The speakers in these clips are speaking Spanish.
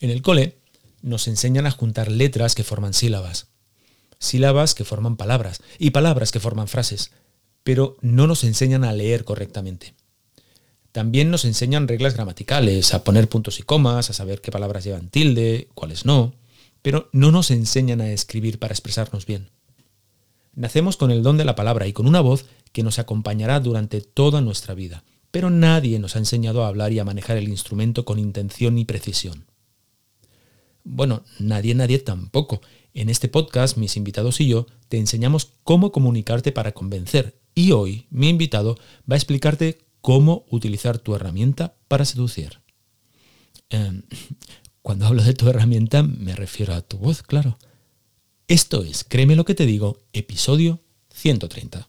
En el cole nos enseñan a juntar letras que forman sílabas, sílabas que forman palabras y palabras que forman frases, pero no nos enseñan a leer correctamente. También nos enseñan reglas gramaticales, a poner puntos y comas, a saber qué palabras llevan tilde, cuáles no, pero no nos enseñan a escribir para expresarnos bien. Nacemos con el don de la palabra y con una voz que nos acompañará durante toda nuestra vida, pero nadie nos ha enseñado a hablar y a manejar el instrumento con intención y precisión. Bueno, nadie, nadie tampoco. En este podcast, mis invitados y yo te enseñamos cómo comunicarte para convencer. Y hoy, mi invitado va a explicarte cómo utilizar tu herramienta para seducir. Em, cuando hablo de tu herramienta, me refiero a tu voz, claro. Esto es, créeme lo que te digo, episodio 130.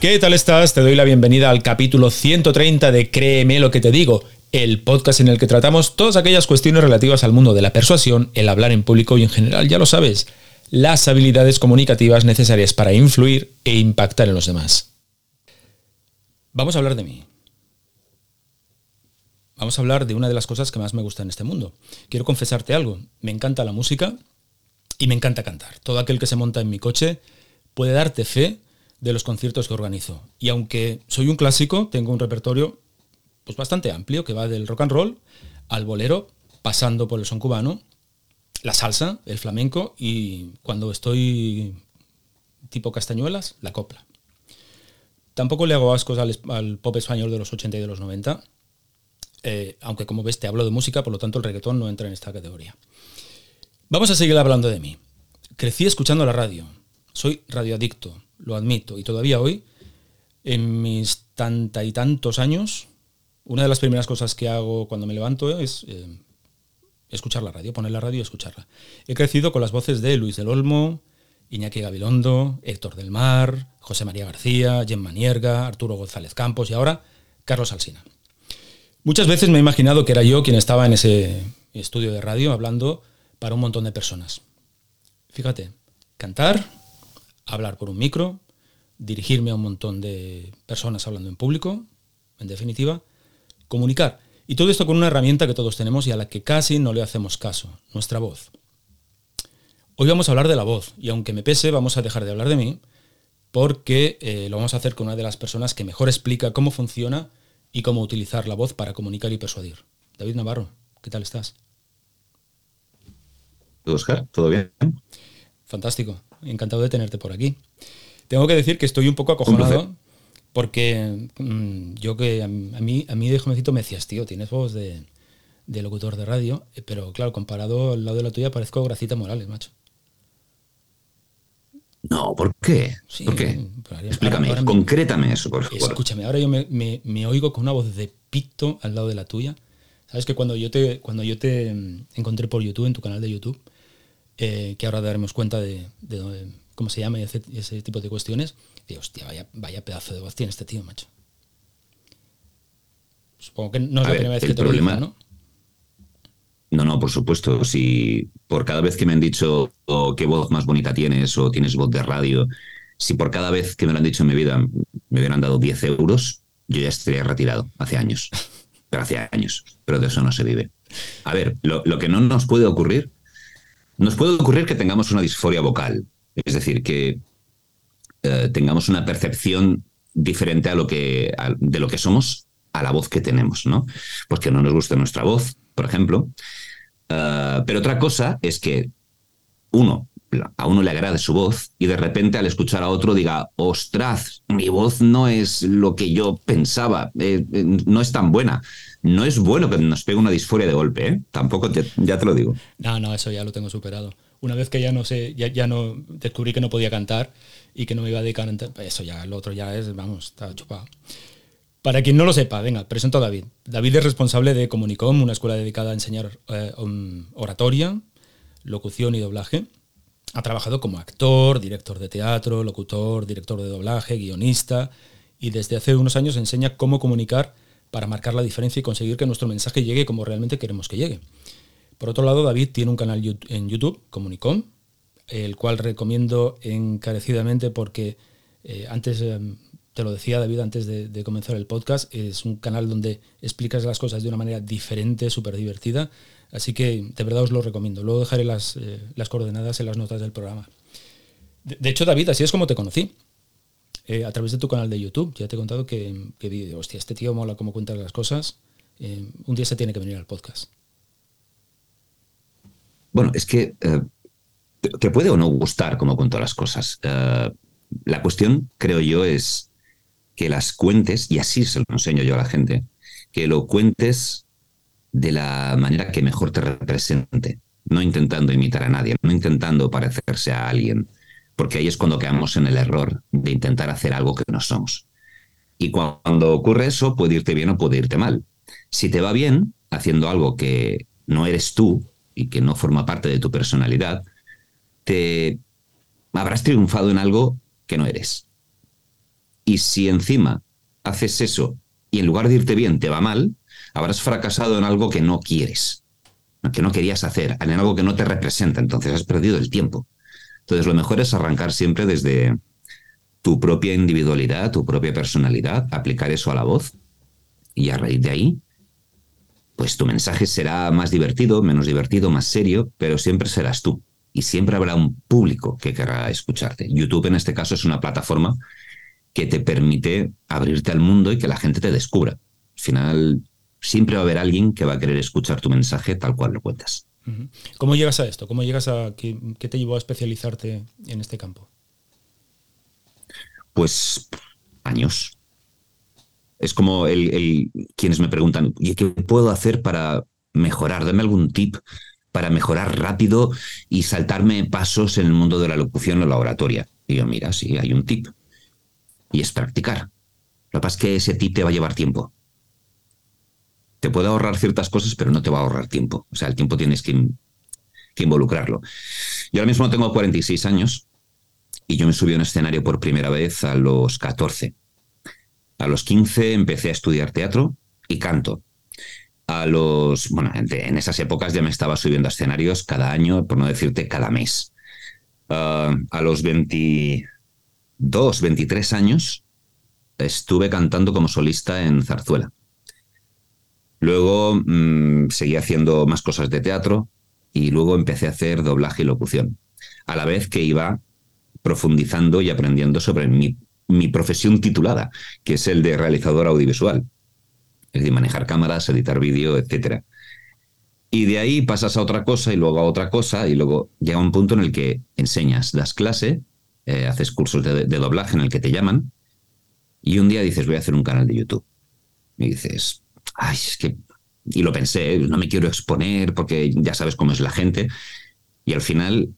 ¿Qué tal estás? Te doy la bienvenida al capítulo 130 de Créeme lo que te digo, el podcast en el que tratamos todas aquellas cuestiones relativas al mundo de la persuasión, el hablar en público y en general, ya lo sabes, las habilidades comunicativas necesarias para influir e impactar en los demás. Vamos a hablar de mí. Vamos a hablar de una de las cosas que más me gusta en este mundo. Quiero confesarte algo, me encanta la música y me encanta cantar. Todo aquel que se monta en mi coche puede darte fe de los conciertos que organizo. Y aunque soy un clásico, tengo un repertorio pues bastante amplio que va del rock and roll al bolero, pasando por el son cubano, la salsa, el flamenco y cuando estoy tipo castañuelas, la copla. Tampoco le hago ascos al, pop español de los 80 y de los 90, eh, aunque como ves te hablo de música, por lo tanto el reggaetón no entra en esta categoría. Vamos a seguir hablando de mí. Crecí escuchando la radio, soy radioadicto, lo admito. Y todavía hoy, en mis tanta y tantos años, una de las primeras cosas que hago cuando me levanto es eh, escuchar la radio, poner la radio y escucharla. He crecido con las voces de Luis del Olmo, Iñaki Gabilondo, Héctor del Mar, José María García, Gemma Nierga, Arturo González Campos y ahora Carlos Alsina. Muchas veces me he imaginado que era yo quien estaba en ese estudio de radio hablando para un montón de personas. Fíjate, cantar, hablar por un micro, dirigirme a un montón de personas hablando en público, en definitiva, comunicar. Y todo esto con una herramienta que todos tenemos y a la que casi no le hacemos caso, nuestra voz. Hoy vamos a hablar de la voz y aunque me pese vamos a dejar de hablar de mí porque eh, lo vamos a hacer con una de las personas que mejor explica cómo funciona y cómo utilizar la voz para comunicar y persuadir. David Navarro, ¿qué tal estás? Oscar, ¿todo bien? Fantástico encantado de tenerte por aquí. Tengo que decir que estoy un poco acojonado porque mm, yo que a, mí, a mí de jovencito me decías, tío, tienes voz de, locutor de radio, eh, pero claro, comparado al lado de la tuya parezco Gracita Morales, macho. No, ¿por qué? ¿Por qué? Explícame, concrétame eso, por favor. Escúchame, ahora yo me, me, oigo con una voz de pito al lado de la tuya. Sabes que cuando yo te, cuando yo te mm, encontré por YouTube, en tu canal de YouTube, eh, que ahora daremos cuenta de, cómo se llama y ese, tipo de cuestiones, digo, hostia, vaya, vaya pedazo de voz tiene este tío, macho. Supongo que no es la primera vez que te problema, lo ¿no? No, no, por supuesto. Si por cada vez que me han dicho oh, qué voz más bonita tienes o tienes voz de radio, si por cada vez que me lo han dicho en mi vida me hubieran dado 10 euros, yo ya estaría retirado hace años. Pero hace años. Pero de eso no se vive. A ver, lo, que no nos puede ocurrir, nos puede ocurrir que tengamos una disforia vocal. Es decir, que eh, tengamos una percepción diferente a lo que, de lo que somos a la voz que tenemos, ¿no? Pues que no nos guste nuestra voz, por ejemplo. Eh, pero otra cosa es que uno a uno le agrade su voz y de repente al escuchar a otro diga, ostras, mi voz no es lo que yo pensaba, eh, no es tan buena. No es bueno que nos pegue una disforia de golpe, ¿eh? Tampoco, ya te lo digo. No, no, eso ya lo tengo superado. Una vez que ya no sé, ya, ya no descubrí que no podía cantar y que no me iba a dedicar, eso ya, lo otro ya es, vamos, está chupado. Para quien no lo sepa, venga, presento a David. David es responsable de Comunicom, una escuela dedicada a enseñar um, oratoria, locución y doblaje. Ha trabajado como actor, director de teatro, locutor, director de doblaje, guionista y desde hace unos años enseña cómo comunicar para marcar la diferencia y conseguir que nuestro mensaje llegue como realmente queremos que llegue. Por otro lado, David tiene un canal en YouTube, Comunicom, el cual recomiendo encarecidamente porque eh, antes, em, te lo decía David antes de, comenzar el podcast, es un canal donde explicas las cosas de una manera diferente, súper divertida Así que de verdad os lo recomiendo. Luego dejaré las, eh, coordenadas en las notas del programa. De, hecho, David, así es como te conocí. Eh, a través de tu canal de YouTube. Ya te he contado que, que hostia, este tío mola cómo cuenta las cosas. Eh, un día se tiene que venir al podcast. Bueno, es que te puede o no gustar cómo cuento las cosas. la cuestión, creo yo, es que las cuentes, y así se lo enseño yo a la gente, que lo cuentes de la manera que mejor te represente, no intentando imitar a nadie, no intentando parecerse a alguien, porque ahí es cuando quedamos en el error de intentar hacer algo que no somos. Y cuando ocurre eso, puede irte bien o puede irte mal. Si te va bien haciendo algo que no eres tú y que no forma parte de tu personalidad, te habrás triunfado en algo que no eres. Y si encima haces eso y en lugar de irte bien te va mal, habrás fracasado en algo que no quieres, que no querías hacer, en algo que no te representa, entonces has perdido el tiempo. Entonces lo mejor es arrancar siempre desde tu propia individualidad, tu propia personalidad, aplicar eso a la voz y a raíz de ahí, pues tu mensaje será más divertido, menos divertido, más serio, pero siempre serás tú y siempre habrá un público que querrá escucharte. YouTube en este caso es una plataforma que te permite abrirte al mundo y que la gente te descubra. Al final, siempre va a haber alguien que va a querer escuchar tu mensaje tal cual lo cuentas. ¿Cómo llegas a esto? ¿Cómo llegas a qué, te llevó a especializarte en este campo? Pues años. Es como el, quienes me preguntan, ¿y qué puedo hacer para mejorar? Dame algún tip para mejorar rápido y saltarme pasos en el mundo de la locución o la oratoria. Y yo, mira, sí, hay un tip. Y es practicar. Lo que pasa es que ese tip te va a llevar tiempo te puede ahorrar ciertas cosas, pero no te va a ahorrar tiempo. O sea, el tiempo tienes que, involucrarlo. Yo ahora mismo tengo 46 años y yo me subí a un escenario por primera vez a los 14. A los 15 empecé a estudiar teatro y canto. A los, bueno, en esas épocas ya me estaba subiendo a escenarios cada año, por no decirte cada mes. Ah, a los 22, 23 años estuve cantando como solista en Zarzuela. Luego mm, seguí haciendo más cosas de teatro y luego empecé a hacer doblaje y locución, a la vez que iba profundizando y aprendiendo sobre mi, profesión titulada, que es el de realizador audiovisual, es decir, manejar cámaras, editar vídeo, etc. Y de ahí pasas a otra cosa y luego a otra cosa y luego llega un punto en el que enseñas, das clase, eh, haces cursos de, de doblaje en el que te llaman y un día dices voy a hacer un canal de YouTube. Y dices, ay, es que, y lo pensé, no me quiero exponer porque ya sabes cómo es la gente. Y al final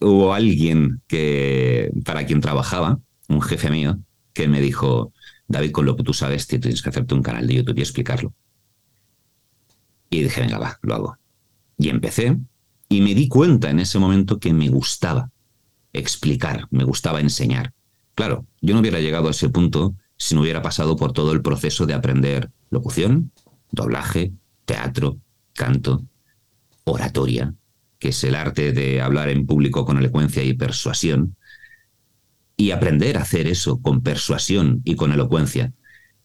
hubo alguien que, para quien trabajaba, un jefe mío, que me dijo, David, con lo que tú sabes, tienes que hacerte un canal de YouTube y explicarlo. Y dije, venga, va, lo hago. Y empecé y me di cuenta en ese momento que me gustaba explicar, me gustaba enseñar. Claro, yo no hubiera llegado a ese punto si no hubiera pasado por todo el proceso de aprender locución, doblaje, teatro, canto, oratoria, que es el arte de hablar en público con elocuencia y persuasión, y aprender a hacer eso con persuasión y con elocuencia.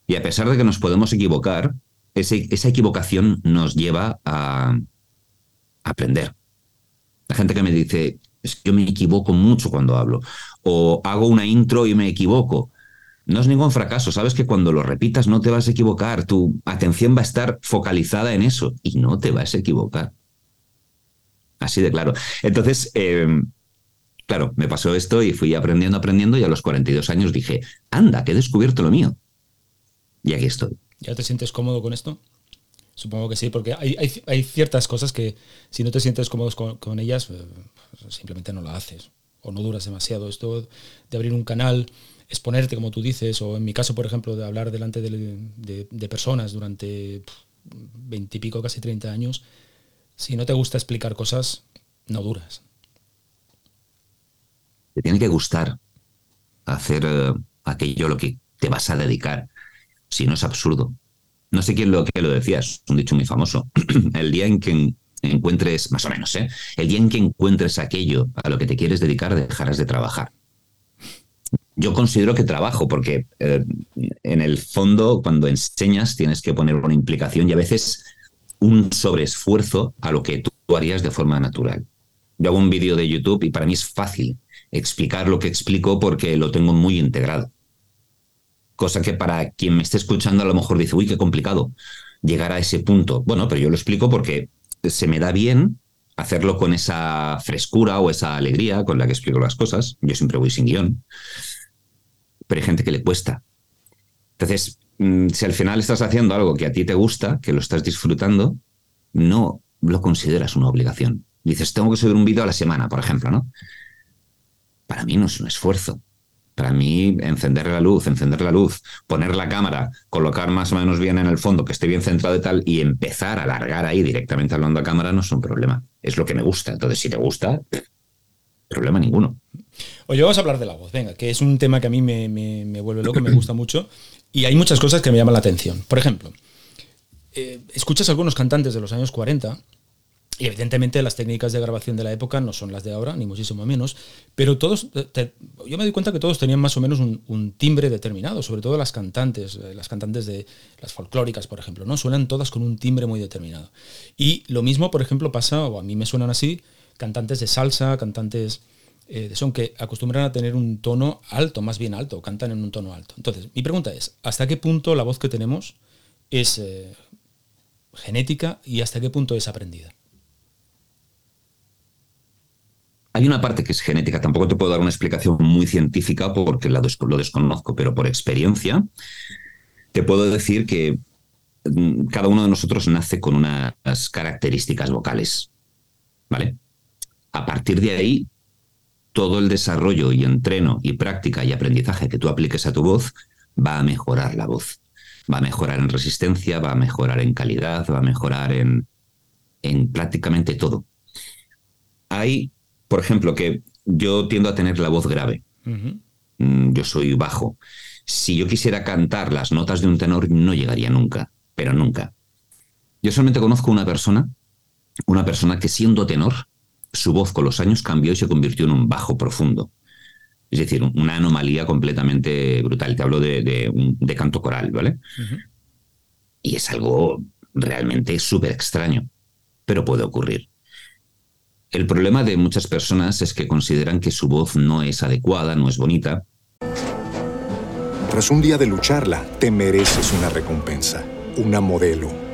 Y a pesar de que nos podemos equivocar, esa equivocación nos lleva a aprender. La gente que me dice, es que yo me equivoco mucho cuando hablo, o hago una intro y me equivoco. No es ningún fracaso, sabes que cuando lo repitas no te vas a equivocar, tu atención va a estar focalizada en eso y no te vas a equivocar. Así de claro. Entonces, eh, claro, me pasó esto y fui aprendiendo, aprendiendo y a los 42 años dije, anda, que he descubierto lo mío. Y aquí estoy. ¿Ya te sientes cómodo con esto? Supongo que sí, porque hay, ciertas cosas que si no te sientes cómodo con, ellas, eh, simplemente no la haces o no duras demasiado. Esto de abrir un canal, exponerte, como tú dices, o en mi caso, por ejemplo, de hablar delante de, personas durante veintipico, casi 30 años, si no te gusta explicar cosas, no duras. Te tiene que gustar hacer uh, aquello a lo que te vas a dedicar, si no es absurdo. No sé quién lo que lo decía, es un dicho muy famoso. El día en que encuentres, más o menos, ¿eh? el día en que encuentres aquello a lo que te quieres dedicar, dejarás de trabajar. Yo considero que trabajo, porque eh, en el fondo, cuando enseñas, tienes que poner una implicación y a veces un sobreesfuerzo a lo que tú harías de forma natural. Yo hago un vídeo de YouTube y para mí es fácil explicar lo que explico porque lo tengo muy integrado. Cosa que para quien me esté escuchando a lo mejor dice, uy, qué complicado llegar a ese punto. Bueno, pero yo lo explico porque se me da bien hacerlo con esa frescura o esa alegría con la que explico las cosas. Yo siempre voy sin guion. Pero hay gente que le cuesta. Entonces, mm, si al final estás haciendo algo que a ti te gusta, que lo estás disfrutando, no lo consideras una obligación. Dices, tengo que subir un vídeo a la semana, por ejemplo, ¿no? Para mí no es un esfuerzo. Para mí, encender la luz, encender la luz, poner la cámara, colocar más o menos bien en el fondo, que esté bien centrado y tal, y empezar a alargar ahí directamente hablando a cámara no es un problema. Es lo que me gusta. Entonces, si te gusta, problema ninguno. Oye, vamos a hablar de la voz, venga, que es un tema que a mí me, me, vuelve loco, me gusta mucho, y hay muchas cosas que me llaman la atención. Por ejemplo, eh, escuchas algunos cantantes de los años 40 y evidentemente las técnicas de grabación de la época no son las de ahora, ni muchísimo menos, pero todos, yo me doy cuenta que todos tenían más o menos un, timbre determinado, sobre todo las cantantes, eh, las cantantes de las folclóricas, por ejemplo, ¿no? Suenan todas con un timbre muy determinado. Y lo mismo, por ejemplo, pasa, o a mí me suenan así, cantantes de salsa, cantantes eh, de son que acostumbran a tener un tono alto, más bien alto, cantan en un tono alto. Entonces, mi pregunta es, ¿hasta qué punto la voz que tenemos es eh, genética y hasta qué punto es aprendida? Hay una parte que es genética, tampoco te puedo dar una explicación muy científica porque lo desconozco, pero por experiencia te puedo decir que mm, cada uno de nosotros nace con unas características vocales, ¿vale? A partir de ahí, todo el desarrollo y entreno y práctica y aprendizaje que tú apliques a tu voz va a mejorar la voz. Va a mejorar en resistencia, va a mejorar en calidad, va a mejorar en, en prácticamente todo. Hay por ejemplo, que yo tiendo a tener la voz grave. Mm, yo soy bajo. Si yo quisiera cantar las notas de un tenor, no llegaría nunca, pero nunca. Yo solamente conozco una persona, una persona que siendo tenor, su voz con los años cambió y se convirtió en un bajo profundo. Es decir, una anomalía completamente brutal. Te hablo de, canto coral, ¿vale? Y es algo realmente súper extraño, pero puede ocurrir. El problema de muchas personas es que consideran que su voz no es adecuada, no es bonita. Tras un día de lucharla, te mereces una recompensa, una modelo,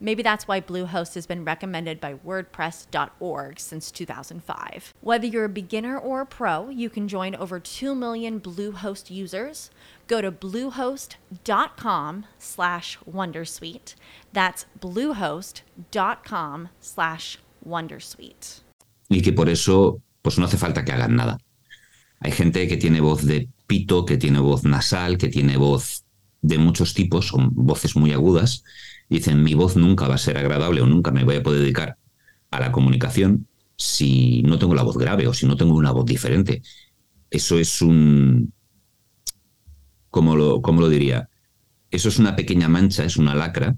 Maybe that's why Bluehost has been recommended by WordPress.org since 2005. Whether you're a beginner or a pro, you can join over 2 million Bluehost users. Go to bluehost.com slash Wondersuite. That's bluehost.com slash Wondersuite. Y que por eso, pues no hace falta que hagan nada. Hay gente que tiene voz de pito, que tiene voz nasal, que tiene voz de muchos tipos, son voces muy agudas, dicen mi voz nunca va a ser agradable o nunca me voy a poder dedicar a la comunicación si no tengo la voz grave o si no tengo una voz diferente. Eso es un... ¿Cómo lo, cómo lo diría? Eso es una pequeña mancha, es una lacra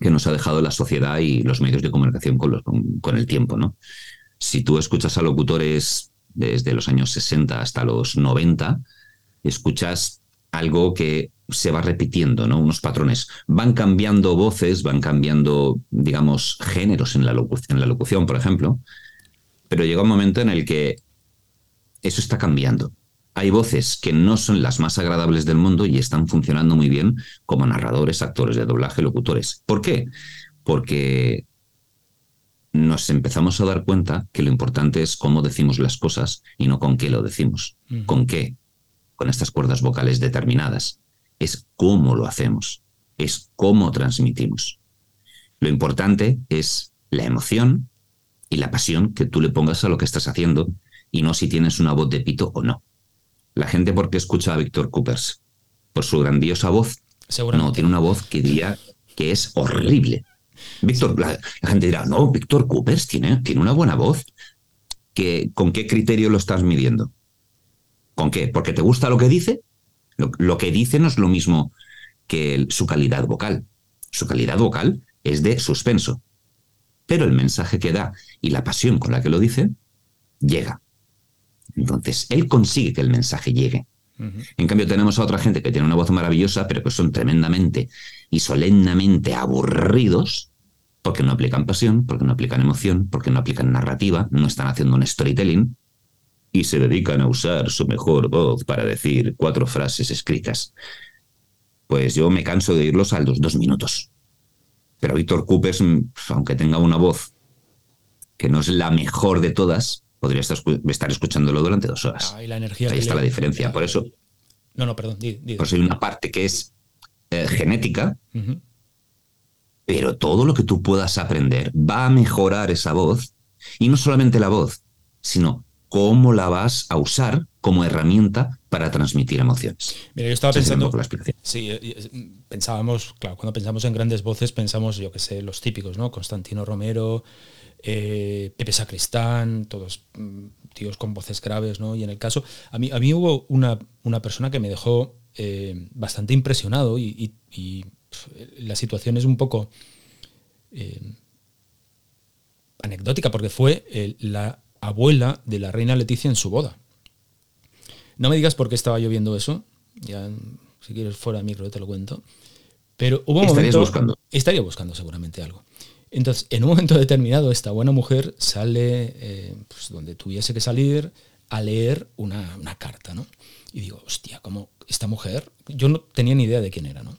que nos ha dejado la sociedad y los medios de comunicación con, el tiempo, ¿no? Si tú escuchas a locutores desde los años 60 hasta los 90, escuchas algo que se va repitiendo, ¿no? Unos patrones. Van cambiando voces, van cambiando, digamos, géneros en la, locución, en la locución, por ejemplo, pero llega un momento en el que eso está cambiando. Hay voces que no son las más agradables del mundo y están funcionando muy bien como narradores, actores de doblaje, locutores. ¿Por qué? Porque nos empezamos a dar cuenta que lo importante es cómo decimos las cosas y no con qué lo decimos. Mm. ¿Con qué? Con estas cuerdas vocales determinadas. Es cómo lo hacemos, es cómo transmitimos. Lo importante es la emoción y la pasión que tú le pongas a lo que estás haciendo y no si tienes una voz de pito o no. La gente, ¿por qué escucha a Víctor Coopers? Por su grandiosa voz. No, tiene una voz que diría que es horrible. Víctor, la, gente dirá, no, Víctor Coopers tiene, tiene una buena voz. ¿Que, ¿Con qué criterio lo estás midiendo? ¿Con qué? ¿Porque te gusta lo que dice? Lo, lo que dice no es lo mismo que el, su calidad vocal. Su calidad vocal es de suspenso. Pero el mensaje que da y la pasión con la que lo dice llega. Entonces, él consigue que el mensaje llegue. En cambio, tenemos a otra gente que tiene una voz maravillosa, pero que son tremendamente y solemnemente aburridos porque no aplican pasión, porque no aplican emoción, porque no aplican narrativa, no están haciendo un storytelling y se dedican a usar su mejor voz para decir cuatro frases escritas. Pues yo me canso de oírlos a los dos minutos. Pero Víctor Coopers, aunque tenga una voz que no es la mejor de todas, podría estar, escuchándolo durante dos horas. Ah, la energía Ahí está la diferencia. Por eso. No, no, perdón. Por eso hay una parte que es eh, genética, pero todo lo que tú puedas aprender va a mejorar esa voz. Y no solamente la voz, sino cómo la vas a usar como herramienta para transmitir emociones. Mira, yo estaba pensando. Sí, eh, eh, pensábamos, claro, cuando pensamos en grandes voces, pensamos, yo que sé, los típicos, ¿no? Constantino Romero, eh, Pepe Sacristán, todos mm, tíos con voces graves, ¿no? Y en el caso, a mí, a mí hubo una, una persona que me dejó eh, bastante impresionado y, la situación es un poco eh, anecdótica porque fue la abuela de la reina Leticia en su boda. No me digas por qué estaba yo viendo eso, ya si quieres fuera de micro te lo cuento. Pero hubo un momento. buscando? Estaría buscando seguramente algo. Entonces, en un momento determinado, esta buena mujer sale eh, pues, donde tuviese que salir a leer una, carta, ¿no? Y digo, hostia, como esta mujer, yo no tenía ni idea de quién era, ¿no?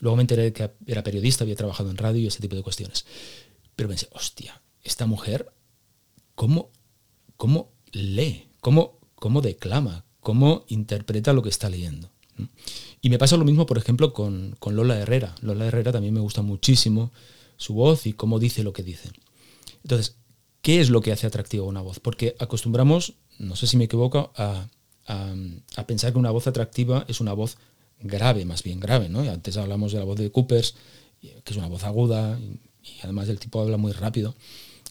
Luego me enteré que era periodista, había trabajado en radio y ese tipo de cuestiones. Pero pensé, hostia, esta mujer, ¿cómo, cómo lee? ¿Cómo, ¿Cómo declama? ¿Cómo interpreta lo que está leyendo? Y me pasa lo mismo, por ejemplo, con, con Lola Herrera. Lola Herrera también me gusta muchísimo su voz y cómo dice lo que dice. Entonces, ¿qué es lo que hace atractiva una voz? Porque acostumbramos, no sé si me equivoco, a, pensar que una voz atractiva es una voz grave, más bien grave, ¿no? antes hablamos de la voz de Coopers, que es una voz aguda y, además el tipo habla muy rápido.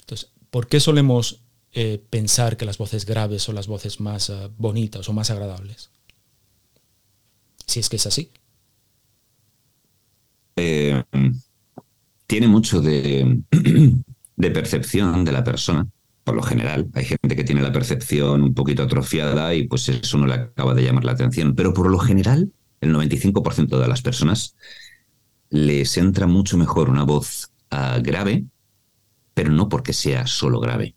Entonces, ¿por qué solemos eh, pensar que las voces graves son las voces más eh, bonitas o más agradables. Si es que es así. Eh, tiene mucho de, de percepción de la persona por lo general. Hay gente que tiene la percepción un poquito atrofiada y pues eso no le acaba de llamar la atención. Pero por lo general, el 95% de las personas les entra mucho mejor una voz uh, grave, pero no porque sea solo grave.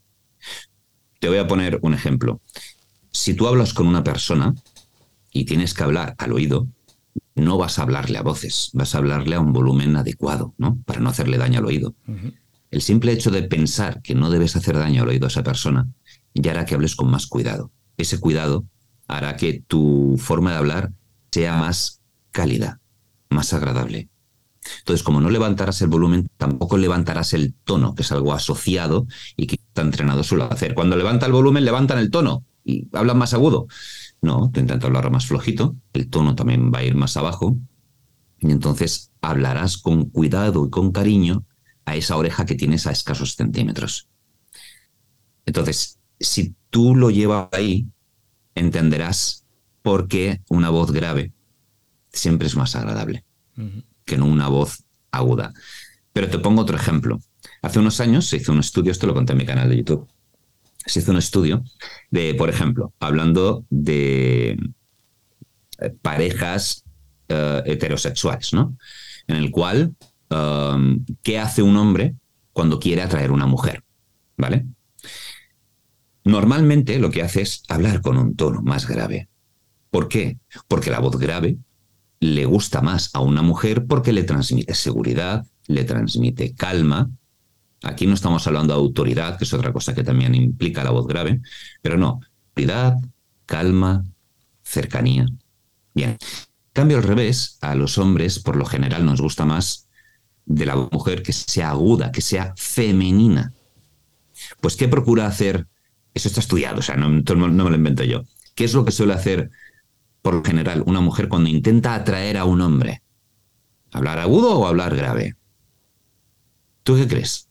Te voy a poner un ejemplo. Si tú hablas con una persona y tienes que hablar al oído, no vas a hablarle a voces, vas a hablarle a un volumen adecuado, ¿no? Para no hacerle daño al oído. Uh -huh. El simple hecho de pensar que no debes hacer daño al oído a esa persona ya hará que hables con más cuidado. Ese cuidado hará que tu forma de hablar sea más cálida, más agradable. Entonces, como no levantarás el volumen, tampoco levantarás el tono, que es algo asociado y que está entrenado suele hacer. Cuando levanta el volumen, levantan el tono y hablan más agudo. No, te intento hablar más flojito, el tono también va a ir más abajo y entonces hablarás con cuidado y con cariño a esa oreja que tienes a escasos centímetros. Entonces, si tú lo llevas ahí, entenderás por qué una voz grave siempre es más agradable. Que no una voz aguda. Pero te pongo otro ejemplo. Hace unos años se hizo un estudio, esto lo conté en mi canal de YouTube, se hizo un estudio de, por ejemplo, hablando de parejas uh, heterosexuales, ¿no? En el cual Um, qué hace un hombre cuando quiere atraer una mujer, ¿vale? Normalmente lo que hace es hablar con un tono más grave. ¿Por qué? Porque la voz grave le gusta más a una mujer porque le transmite seguridad, le transmite calma. Aquí no estamos hablando de autoridad, que es otra cosa que también implica la voz grave, pero no, autoridad, calma, cercanía. Bien. En cambio, al revés, a los hombres por lo general nos gusta más de la mujer que sea aguda, que sea femenina. Pues, ¿qué procura hacer? Eso está estudiado, o sea, no, no, me lo invento yo. ¿Qué es lo que suele hacer, por lo general, una mujer cuando intenta atraer a un hombre? ¿Hablar agudo o hablar grave? ¿Tú qué crees?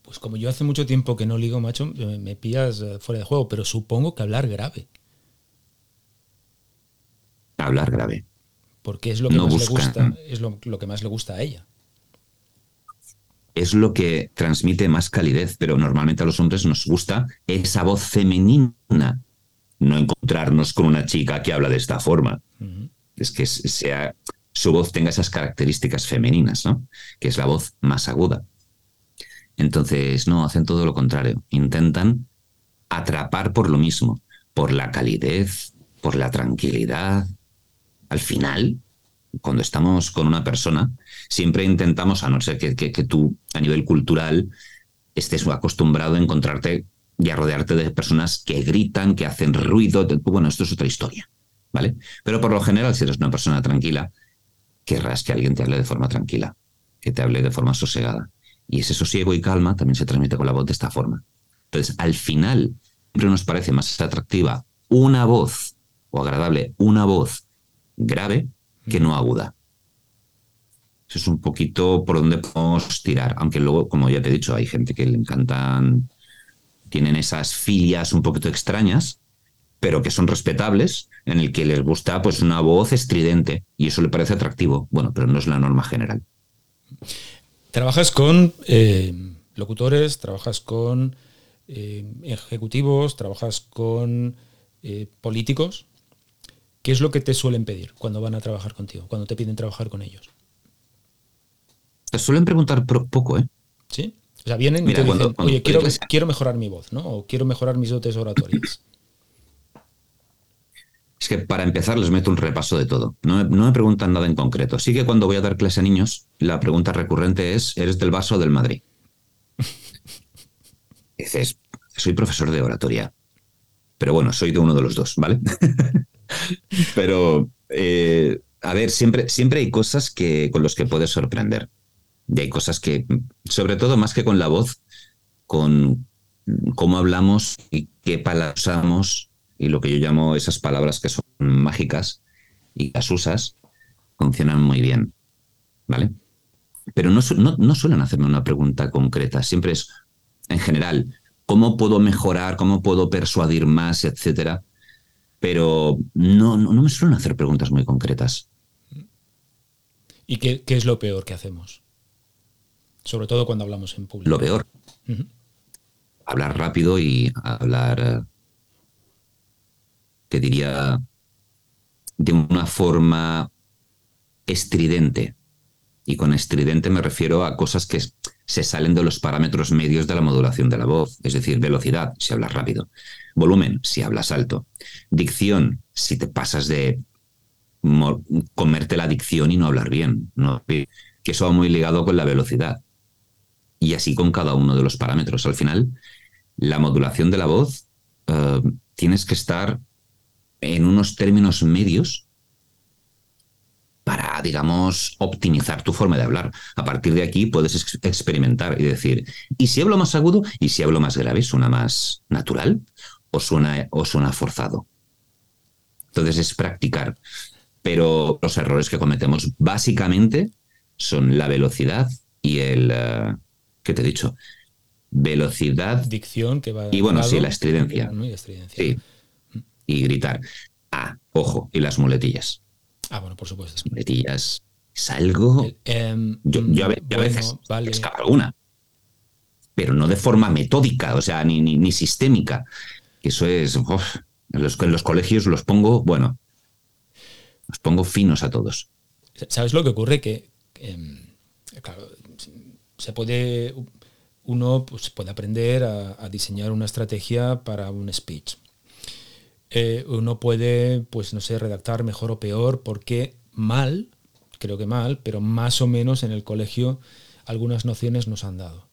Pues como yo hace mucho tiempo que no ligo, macho, me pillas eh, fuera de juego, pero supongo que hablar grave. Hablar grave porque es lo que no más buscan, le gusta, es lo, lo, que más le gusta a ella. Es lo que transmite más calidez, pero normalmente a los hombres nos gusta esa voz femenina, no encontrarnos con una chica que habla de esta forma. Uh -huh. Es que sea, su voz tenga esas características femeninas, ¿no? Que es la voz más aguda. Entonces, no, hacen todo lo contrario. Intentan atrapar por lo mismo, por la calidez, por la tranquilidad, al final, cuando estamos con una persona, siempre intentamos, a no ser que, que, que, tú a nivel cultural estés acostumbrado a encontrarte y a rodearte de personas que gritan, que hacen ruido. Bueno, esto es otra historia, ¿vale? Pero por lo general, si eres una persona tranquila, querrás que alguien te hable de forma tranquila, que te hable de forma sosegada. Y ese sosiego y calma también se transmite con la voz de esta forma. Entonces, al final, siempre nos parece más atractiva una voz, o agradable, una voz grave que no aguda. Eso es un poquito por donde podemos tirar, aunque luego, como ya te he dicho, hay gente que le encantan, tienen esas filias un poquito extrañas, pero que son respetables, en el que les gusta pues una voz estridente y eso le parece atractivo. Bueno, pero no es la norma general. Trabajas con eh, locutores, trabajas con eh, ejecutivos, trabajas con eh, políticos. ¿Qué es lo que te suelen pedir cuando van a trabajar contigo, cuando te piden trabajar con ellos? Te suelen preguntar poco, ¿eh? Sí. O sea, vienen Mira, y te cuando, dicen, cuando oye, quiero, quiero, mejorar mi voz, ¿no? O quiero mejorar mis dotes oratorias. Es que para empezar les meto un repaso de todo. No me, no me, preguntan nada en concreto. Sí que cuando voy a dar clase a niños, la pregunta recurrente es, ¿eres del vaso o del Madrid? Dices, soy profesor de oratoria. Pero bueno, soy de uno de los dos, ¿vale? Pero, eh, a ver, siempre, siempre hay cosas que, con las que puedes sorprender. Y hay cosas que, sobre todo más que con la voz, con cómo hablamos y qué palabras usamos y lo que yo llamo esas palabras que son mágicas y las usas, funcionan muy bien. ¿Vale? Pero no, no, no suelen hacerme una pregunta concreta. Siempre es, en general, cómo puedo mejorar, cómo puedo persuadir más, etcétera. Pero no, no, me suelen hacer preguntas muy concretas. ¿Y qué, es lo peor que hacemos? Sobre todo cuando hablamos en público. Lo peor. Hablar rápido y hablar, que diría, de una forma estridente. Y con estridente me refiero a cosas que se salen de los parámetros medios de la modulación de la voz, es decir, velocidad, si hablas rápido, volumen, si hablas alto, dicción, si te pasas de comerte la dicción y no hablar bien, ¿no? que eso va muy ligado con la velocidad. Y así con cada uno de los parámetros. Al final, la modulación de la voz eh, tienes que estar en unos términos medios para, digamos, optimizar tu forma de hablar. A partir de aquí puedes experimentar y decir, ¿y si hablo más agudo? ¿Y si hablo más grave? ¿Suena más natural o suena, o suena forzado? Entonces es practicar. Pero los errores que cometemos básicamente son la velocidad y el... Eh, ¿Qué te he dicho? Velocidad. Dicción que va... Y bueno, sí, la estridencia. Y estridencia. Sí. Y gritar. Ah, ojo, y las muletillas. Ah, bueno, por supuesto. Las muletillas es algo. Em, yo, a, veces vale. escapa alguna, pero no de forma metódica, o sea, ni, ni, sistémica. Eso es. en, los, en los colegios los pongo, bueno, los pongo finos a todos. ¿Sabes lo que ocurre? Que, em, claro, se puede. Uno pues, puede aprender a diseñar una estrategia para un speech eh, uno puede, pues no sé, redactar mejor o peor, porque mal, creo que mal, pero más o menos en el colegio algunas nociones nos han dado.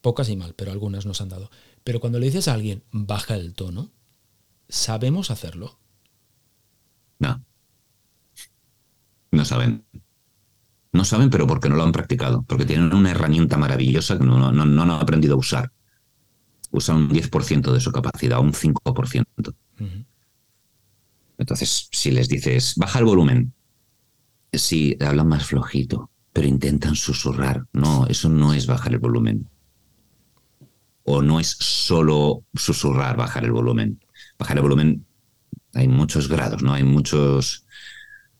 Pocas y mal, pero algunas nos han dado. Pero cuando le dices a alguien, baja el tono, ¿sabemos hacerlo? No. No saben. No saben, pero porque no lo han practicado, porque tienen una herramienta maravillosa que no, no, no han aprendido a usar usa un 10% de su capacidad, un 5%. Entonces, si les dices, baja el volumen, si hablan más flojito, pero intentan susurrar, no, eso no es bajar el volumen. O no es solo susurrar, bajar el volumen. Bajar el volumen, hay muchos grados, ¿no? Hay muchos,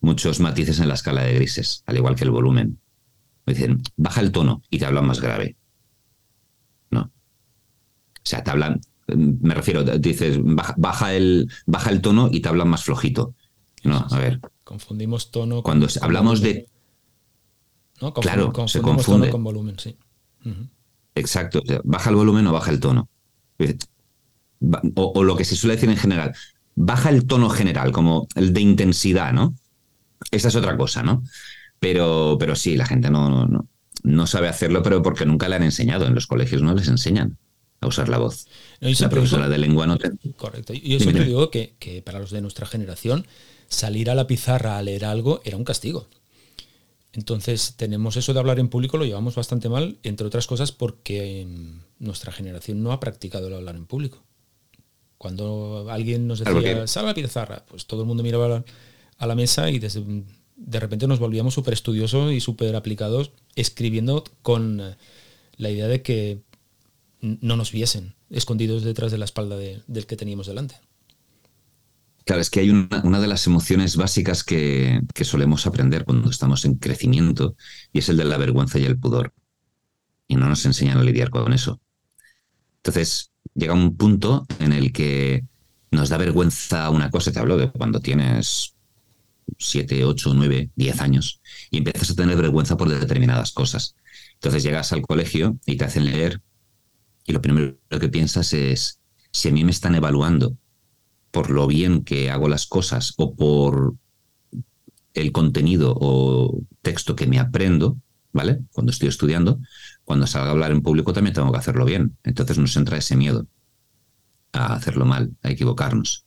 muchos matices en la escala de grises, al igual que el volumen. Dicen, baja el tono y te hablan más grave. O sea, te hablan, me refiero, dices, baja, el, baja el tono y te hablan más flojito. No, a ver. Confundimos tono Cuando hablamos de. ¿no? claro, se confunde. Tono con volumen, sí. Exacto. baja el volumen o baja el tono. O, lo que se suele decir en general. Baja el tono general, como el de intensidad, ¿no? Esa es otra cosa, ¿no? Pero, pero sí, la gente no, no, no sabe hacerlo, pero porque nunca le han enseñado. En los colegios no les enseñan a usar la voz. la profesora de lengua no te... Correcto. Yo siempre digo que, que, para los de nuestra generación, salir a la pizarra a leer algo era un castigo. Entonces, tenemos eso de hablar en público, lo llevamos bastante mal, entre otras cosas porque nuestra generación no ha practicado el hablar en público. Cuando alguien nos decía, sal a la pizarra, pues todo el mundo miraba a la mesa y de repente nos volvíamos súper estudiosos y súper aplicados escribiendo con la idea de que no nos viesen escondidos detrás de la espalda del que teníamos delante. Claro, es que hay una, de las emociones básicas que, solemos aprender cuando estamos en crecimiento y es el de la vergüenza y el pudor. Y no nos enseñan a lidiar con eso. Entonces, llega un punto en el que nos da vergüenza una cosa, te hablo de cuando tienes 7, 8, 9, 10 años y empiezas a tener vergüenza por determinadas cosas. Entonces llegas al colegio y te hacen leer y lo primero que piensas es, si a mí me están evaluando por lo bien que hago las cosas o por el contenido o texto que me aprendo, ¿vale? Cuando estoy estudiando, cuando salga a hablar en público también tengo que hacerlo bien. Entonces nos entra ese miedo a hacerlo mal, a equivocarnos.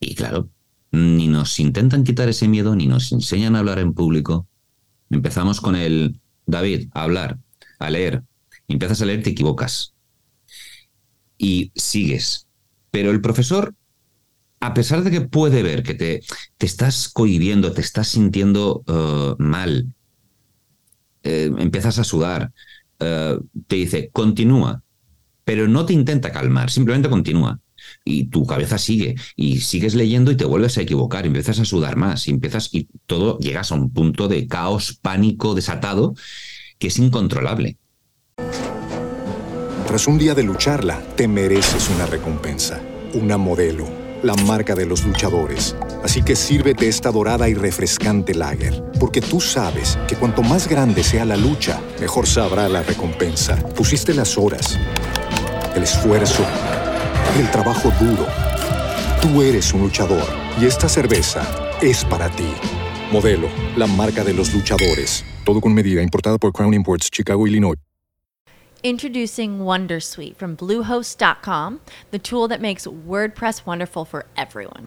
Y claro, ni nos intentan quitar ese miedo, ni nos enseñan a hablar en público. Empezamos con el, David, a hablar, a leer, empiezas a leer, te equivocas. Y sigues. Pero el profesor, a pesar de que puede ver que te, te estás cohibiendo, te estás sintiendo uh, mal, eh, empiezas a sudar, eh, te dice, continúa, pero no te intenta calmar, simplemente continúa. Y tu cabeza sigue, y sigues leyendo y te vuelves a equivocar, empiezas a sudar más, y empiezas, y todo llegas a un punto de caos, pánico, desatado, que es incontrolable. Tras un día de lucharla, te mereces una recompensa, una modelo, la marca de los luchadores. Así que sírvete esta dorada y refrescante lager, porque tú sabes que cuanto más grande sea la lucha, mejor sabrá la recompensa. Pusiste las horas, el esfuerzo, el trabajo duro. Tú eres un luchador y esta cerveza es para ti. Modelo, la marca de los luchadores. Todo con medida, importada por Crown Imports, Chicago, Illinois. Introducing Wondersuite from Bluehost.com, the tool that makes WordPress wonderful for everyone.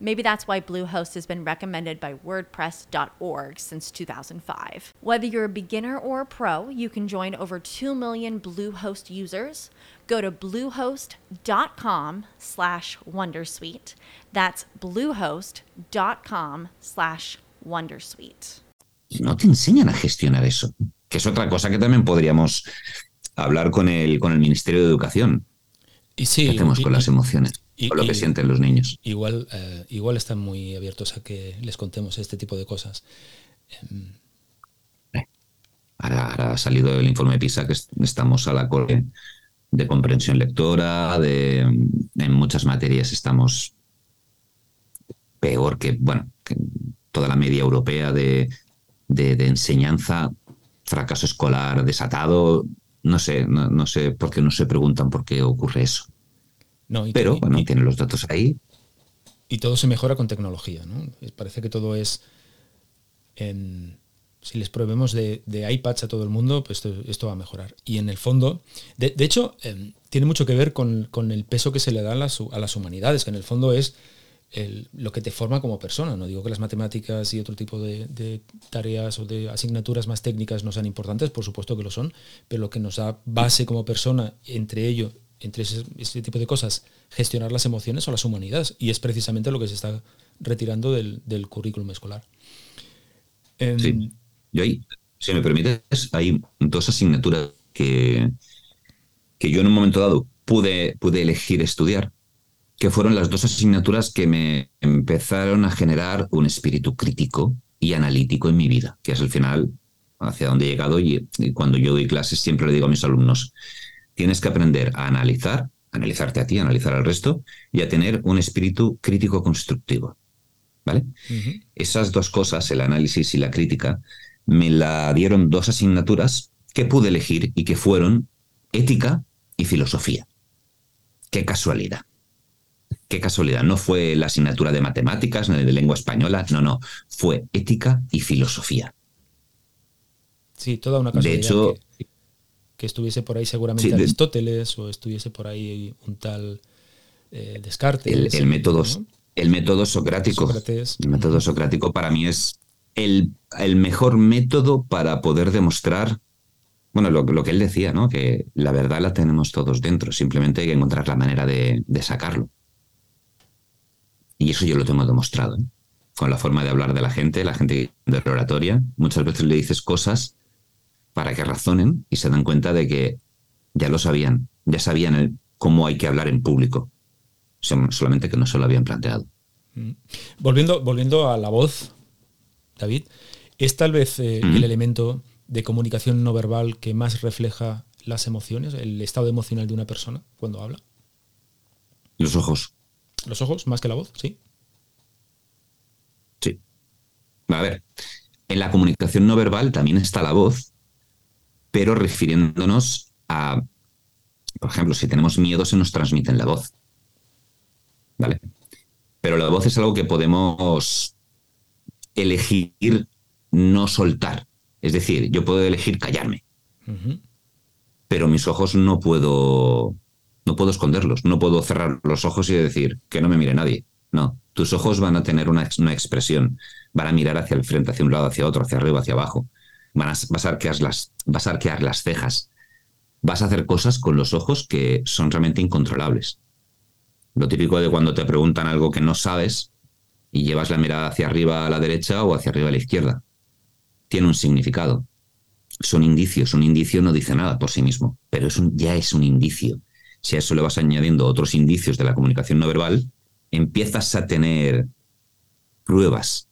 Maybe that's why Bluehost has been recommended by WordPress.org since 2005. Whether you're a beginner or a pro, you can join over 2 million Bluehost users. Go to bluehost.com slash Wondersuite. That's bluehost.com slash Wondersuite. Y no te enseñan a gestionar eso, que es otra cosa que también podríamos hablar con el, con el Ministerio de Educación. Y sí, ¿Qué hacemos y- con las emociones? Y- con lo que y- sienten los niños. Igual, eh, igual están muy abiertos a que les contemos este tipo de cosas. Ahora, ahora ha salido el informe PISA que est- estamos a la cola de comprensión lectora, de, en muchas materias estamos peor que, bueno, que toda la media europea de, de- de enseñanza, fracaso escolar desatado. No sé, no, no sé por qué no se preguntan por qué ocurre eso. No, y, Pero bueno, tienen los datos ahí. y todo se mejora con tecnología, ¿no? Parece que todo es. en- si les proveemos de, de iPads a todo el mundo, pues esto, esto va a mejorar. Y en el fondo, de, de hecho, em, tiene mucho que ver con, con el peso que se le da a las, a las humanidades, que en el fondo es el- lo que te forma como persona. No digo que las matemáticas y otro tipo de, de tareas o de asignaturas más técnicas no sean importantes, por supuesto que lo son, pero lo que nos da base como persona, entre ello, entre ese, tipo de cosas, gestionar las emociones o las humanidades. Y es precisamente lo que se está retirando del, currículum escolar. Em, Sí. Yo ahí, si me permites, hay dos asignaturas que, que yo en un momento dado pude, pude elegir estudiar, que fueron las dos asignaturas que me empezaron a generar un espíritu crítico y analítico en mi vida, que es al final hacia donde he llegado y cuando yo doy clases siempre le digo a mis alumnos, tienes que aprender a analizar, analizarte a ti, analizar al resto y a tener un espíritu crítico constructivo. ¿Vale? Esas dos cosas, el análisis y la crítica, me la dieron dos asignaturas que pude elegir y que fueron ética y filosofía. Qué casualidad. Qué casualidad. No fue la asignatura de matemáticas ni de lengua española, no, no. Fue ética y filosofía. Sí, toda una De casualidad hecho, que, que estuviese por ahí seguramente Sí, de- Aristóteles o estuviese por ahí un tal eh, Descartes. el, el método, ¿no? el método socrático. Sócrates. El método socrático para mí es el, el mejor método para poder demostrar, bueno, lo, lo que él decía, ¿no? Que la verdad la tenemos todos dentro, simplemente hay que encontrar la manera de, de sacarlo. Y eso yo lo tengo demostrado, ¿eh? con la forma de hablar de la gente, la gente de la oratoria. Muchas veces le dices cosas para que razonen y se dan cuenta de que ya lo sabían, ya sabían el- cómo hay que hablar en público, solamente que no se lo habían planteado. Volviendo, volviendo a la voz, David, ¿es tal vez eh, Ujú. el elemento de comunicación no verbal que más refleja las emociones, el estado emocional de una persona cuando habla? Los ojos. ¿Los ojos más que la voz? Sí. Sí. A ver, en la comunicación no verbal también está la voz, pero refiriéndonos a, por ejemplo, si tenemos miedo se nos transmite en la voz. ¿vale? Pero la voz es algo que podemos elegir no soltar. Es decir, yo puedo elegir callarme, pero mis ojos no puedo, no puedo esconderlos, no puedo cerrar los ojos y decir que no me mire nadie. No, tus ojos van a tener una, una expresión, van a mirar hacia el frente, hacia un lado, hacia otro, hacia arriba, hacia abajo. Vas, a arquear las, vas a arquear las cejas. Vas a hacer cosas con los ojos que son realmente incontrolables. Lo típico de cuando te preguntan algo que no sabes y llevas la mirada hacia arriba a la derecha o hacia arriba a la izquierda. Tiene un significado. Son indicios. Un indicio no dice nada por sí mismo, pero es un, ya es un indicio. Si a eso le vas añadiendo otros indicios de la comunicación no verbal, empiezas a tener pruebas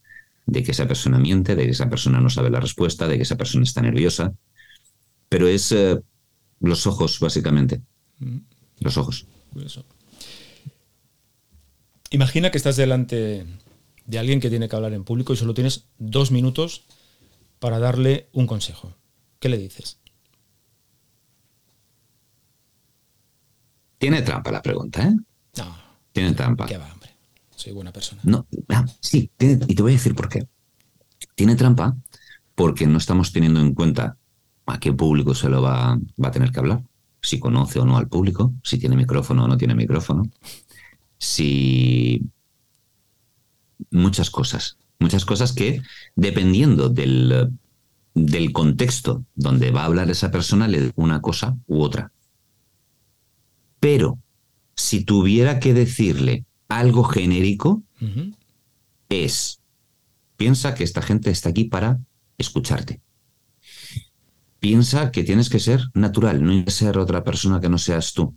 de que esa persona miente, de que esa persona no sabe la respuesta, de que esa persona está nerviosa. Pero es eh, los ojos, básicamente. Mm. Los ojos. Imagina que estás delante de alguien que tiene que hablar en público y solo tienes dos minutos para darle un consejo. ¿Qué le dices? Tiene trampa la pregunta, ¿eh? No. Tiene trampa. ¿Qué va? Soy buena persona. No, ah, sí, y te voy a decir por qué. Tiene trampa porque no estamos teniendo en cuenta a qué público se lo va, va a tener que hablar, si conoce o no al público, si tiene micrófono o no tiene micrófono, si muchas cosas, muchas cosas que dependiendo del, del contexto donde va a hablar esa persona, le una cosa u otra. Pero si tuviera que decirle algo genérico, es, piensa que esta gente está aquí para escucharte. Piensa que tienes que ser natural, no hay que ser otra persona que no seas tú.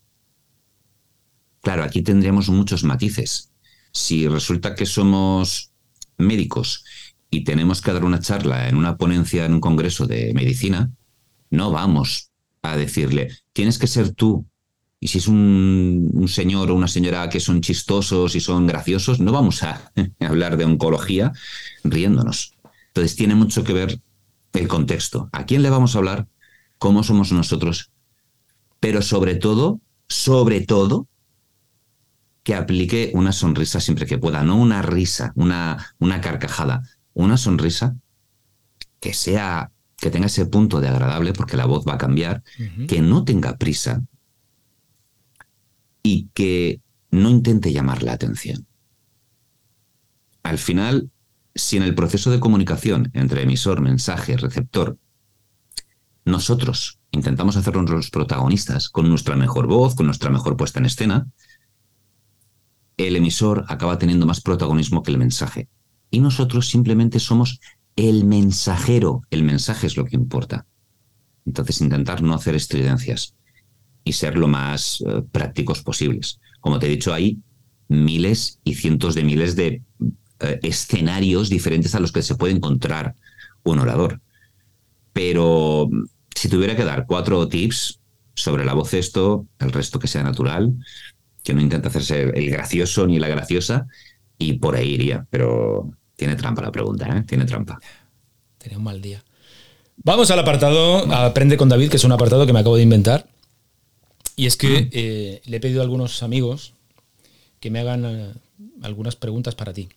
Claro, aquí tendríamos muchos matices. Si resulta que somos médicos y tenemos que dar una charla en una ponencia en un congreso de medicina, no vamos a decirle, tienes que ser tú. Y si es un, señor o una señora que son chistosos y son graciosos, no vamos a hablar de oncología riéndonos. Entonces tiene mucho que ver el contexto. ¿A quién le vamos a hablar? ¿Cómo somos nosotros? Pero sobre todo, sobre todo, que aplique una sonrisa siempre que pueda, no una risa, una, una carcajada, una sonrisa que sea, que tenga ese punto de agradable, porque la voz va a cambiar, que no tenga prisa y que no intente llamar la atención. Al final, si en el proceso de comunicación entre emisor, mensaje, receptor, nosotros intentamos hacernos los protagonistas con nuestra mejor voz, con nuestra mejor puesta en escena, el emisor acaba teniendo más protagonismo que el mensaje. Y nosotros simplemente somos el mensajero. El mensaje es lo que importa. Entonces, intentar no hacer estridencias y ser lo más eh, prácticos posibles. Como te he dicho, hay miles y cientos de miles de eh, escenarios diferentes a los que se puede encontrar un orador. Pero si tuviera que dar cuatro tips sobre la voz esto, el resto que sea natural, que no intenta hacerse el gracioso ni la graciosa, y por ahí iría, pero tiene trampa la pregunta, ¿eh? Tiene trampa. Tenía un mal día. Vamos al apartado Aprende con David, que es un apartado que me acabo de inventar. Y es que eh, le he pedido a algunos amigos que me hagan eh, algunas preguntas para ti.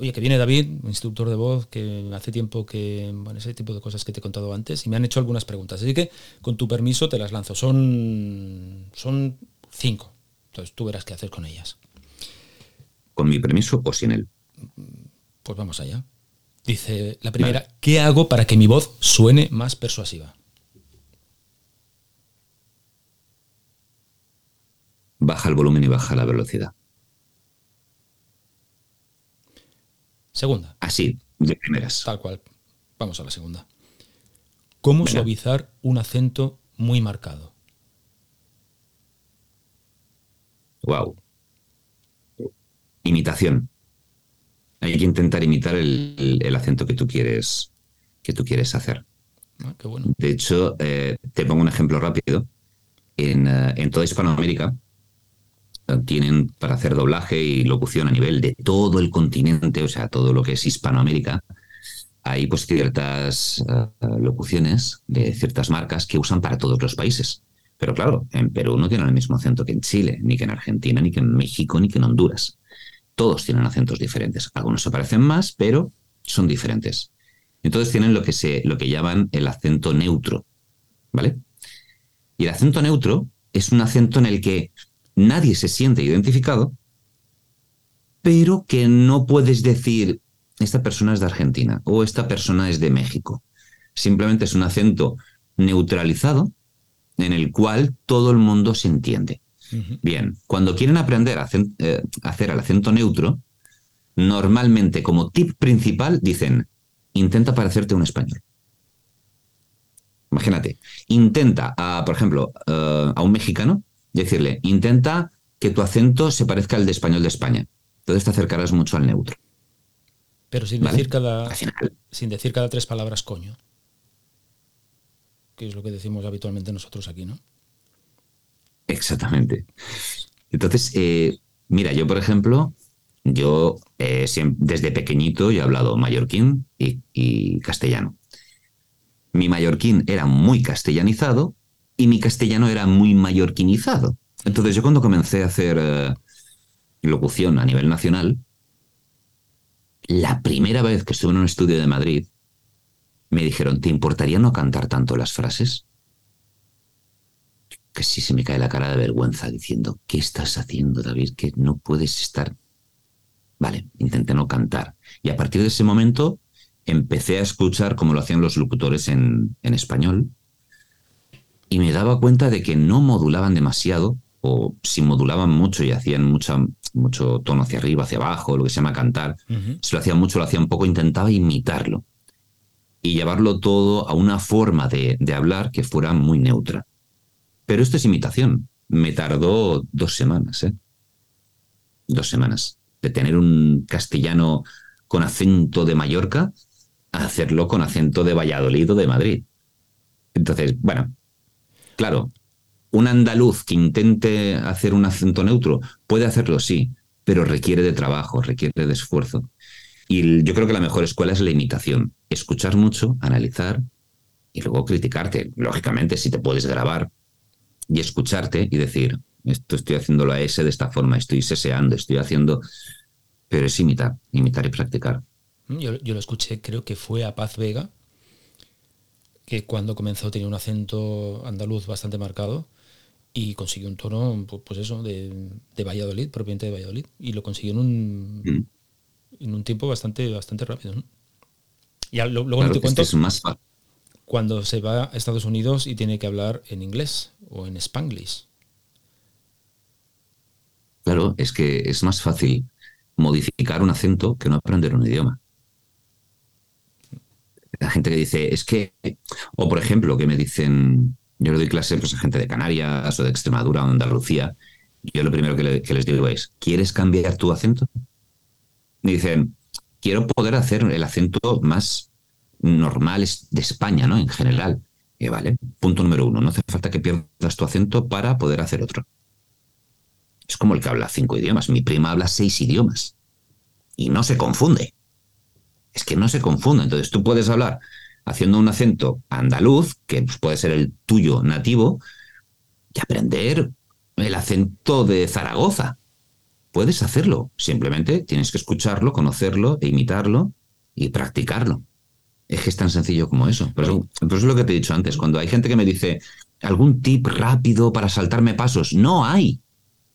Oye, que viene David, instructor de voz, que hace tiempo que, bueno, ese tipo de cosas que te he contado antes, y me han hecho algunas preguntas. Así que, con tu permiso, te las lanzo. Son, son cinco. Entonces, tú verás qué hacer con ellas. ¿Con mi permiso o sin él? Pues vamos allá. Dice la primera, ¿qué hago para que mi voz suene más persuasiva? Baja el volumen y baja la velocidad. Segunda. Así, de primeras. Tal cual. Vamos a la segunda. ¿Cómo suavizar un acento muy marcado? Wow. Imitación. Hay que intentar imitar el, acento que tú quieres, que tú quieres hacer. Ah, qué bueno. De hecho, eh, te pongo un ejemplo rápido. En, eh, en toda Hispanoamérica, tienen para hacer doblaje y locución a nivel de todo el continente, o sea, todo lo que es Hispanoamérica. Hay pues ciertas eh, locuciones de ciertas marcas que usan para todos los países. Pero claro, en Perú no tienen el mismo acento que en Chile, ni que en Argentina, ni que en México, ni que en Honduras. Todos tienen acentos diferentes. Algunos se parecen más, pero son diferentes. Entonces tienen lo que, se, lo que llaman el acento neutro. ¿Vale? Y el acento neutro es un acento en el que nadie se siente identificado, pero que no puedes decir, esta persona es de Argentina o esta persona es de México. Simplemente es un acento neutralizado en el cual todo el mundo se entiende. Bien, cuando quieren aprender a eh, hacer el acento neutro, normalmente como tip principal dicen, intenta parecerte un español. Imagínate, intenta, a, por ejemplo, eh, a un mexicano, decirle, intenta que tu acento se parezca al de español de España. Entonces te acercarás mucho al neutro. Pero sin, decir cada, sin decir cada tres palabras coño. Que es lo que decimos habitualmente nosotros aquí, ¿no? Exactamente. Entonces, eh, mira, yo por ejemplo, yo eh, desde pequeñito he hablado mallorquín y, castellano. Mi mallorquín era muy castellanizado y mi castellano era muy mallorquinizado. Entonces yo cuando comencé a hacer eh, locución a nivel nacional, la primera vez que estuve en un estudio de Madrid, me dijeron, ¿te importaría no cantar tanto las frases? Que sí se me cae la cara de vergüenza diciendo, ¿qué estás haciendo, David? Que no puedes estar... Vale, intenté no cantar. Y a partir de ese momento empecé a escuchar como lo hacían los locutores en, en español y me daba cuenta de que no modulaban demasiado o si modulaban mucho y hacían mucha, mucho tono hacia arriba, hacia abajo, lo que se llama cantar, si lo hacían mucho, lo hacían poco, intentaba imitarlo y llevarlo todo a una forma de, de hablar que fuera muy neutra. Pero esto es imitación. Me tardó dos semanas, ¿eh? Dos semanas. De tener un castellano con acento de Mallorca a hacerlo con acento de Valladolid o de Madrid. Entonces, bueno, claro, un andaluz que intente hacer un acento neutro puede hacerlo, sí, pero requiere de trabajo, requiere de esfuerzo. Y yo creo que la mejor escuela es la imitación. Escuchar mucho, analizar y luego criticarte. Lógicamente, si te puedes grabar y escucharte y decir, esto estoy haciendo la S de esta forma, estoy seseando, estoy haciendo... Pero es imitar, imitar y practicar. Yo, yo lo escuché, creo que fue a Paz Vega, que cuando comenzó tenía un acento andaluz bastante marcado y consiguió un tono, pues eso, de, de, Valladolid, propiamente de Valladolid, y lo consiguió en un, mm. en un tiempo bastante, bastante rápido. ¿no? Y luego te cuento, más cuando se va a Estados Unidos y tiene que hablar en inglés o en spanglish. Claro, es que es más fácil modificar un acento que no aprender un idioma. La gente que dice, es que, o por ejemplo, que me dicen, yo le doy clase pues, a gente de Canarias o de Extremadura o de Andalucía. Yo lo primero que, les digo es, ¿quieres cambiar tu acento? Me dicen, quiero poder hacer el acento más normal de España, ¿no? En general. Y vale, punto número uno, no hace falta que pierdas tu acento para poder hacer otro. Es como el que habla cinco idiomas. Mi prima habla seis idiomas. Y no se confunde. Es que no se confunde. Entonces tú puedes hablar haciendo un acento andaluz, que puede ser el tuyo nativo, y aprender el acento de Zaragoza. Puedes hacerlo, simplemente tienes que escucharlo, conocerlo e imitarlo y practicarlo. Es que es tan sencillo como eso. Por eso, es lo que te he dicho antes, cuando hay gente que me dice, ¿algún tip rápido para saltarme pasos? No hay.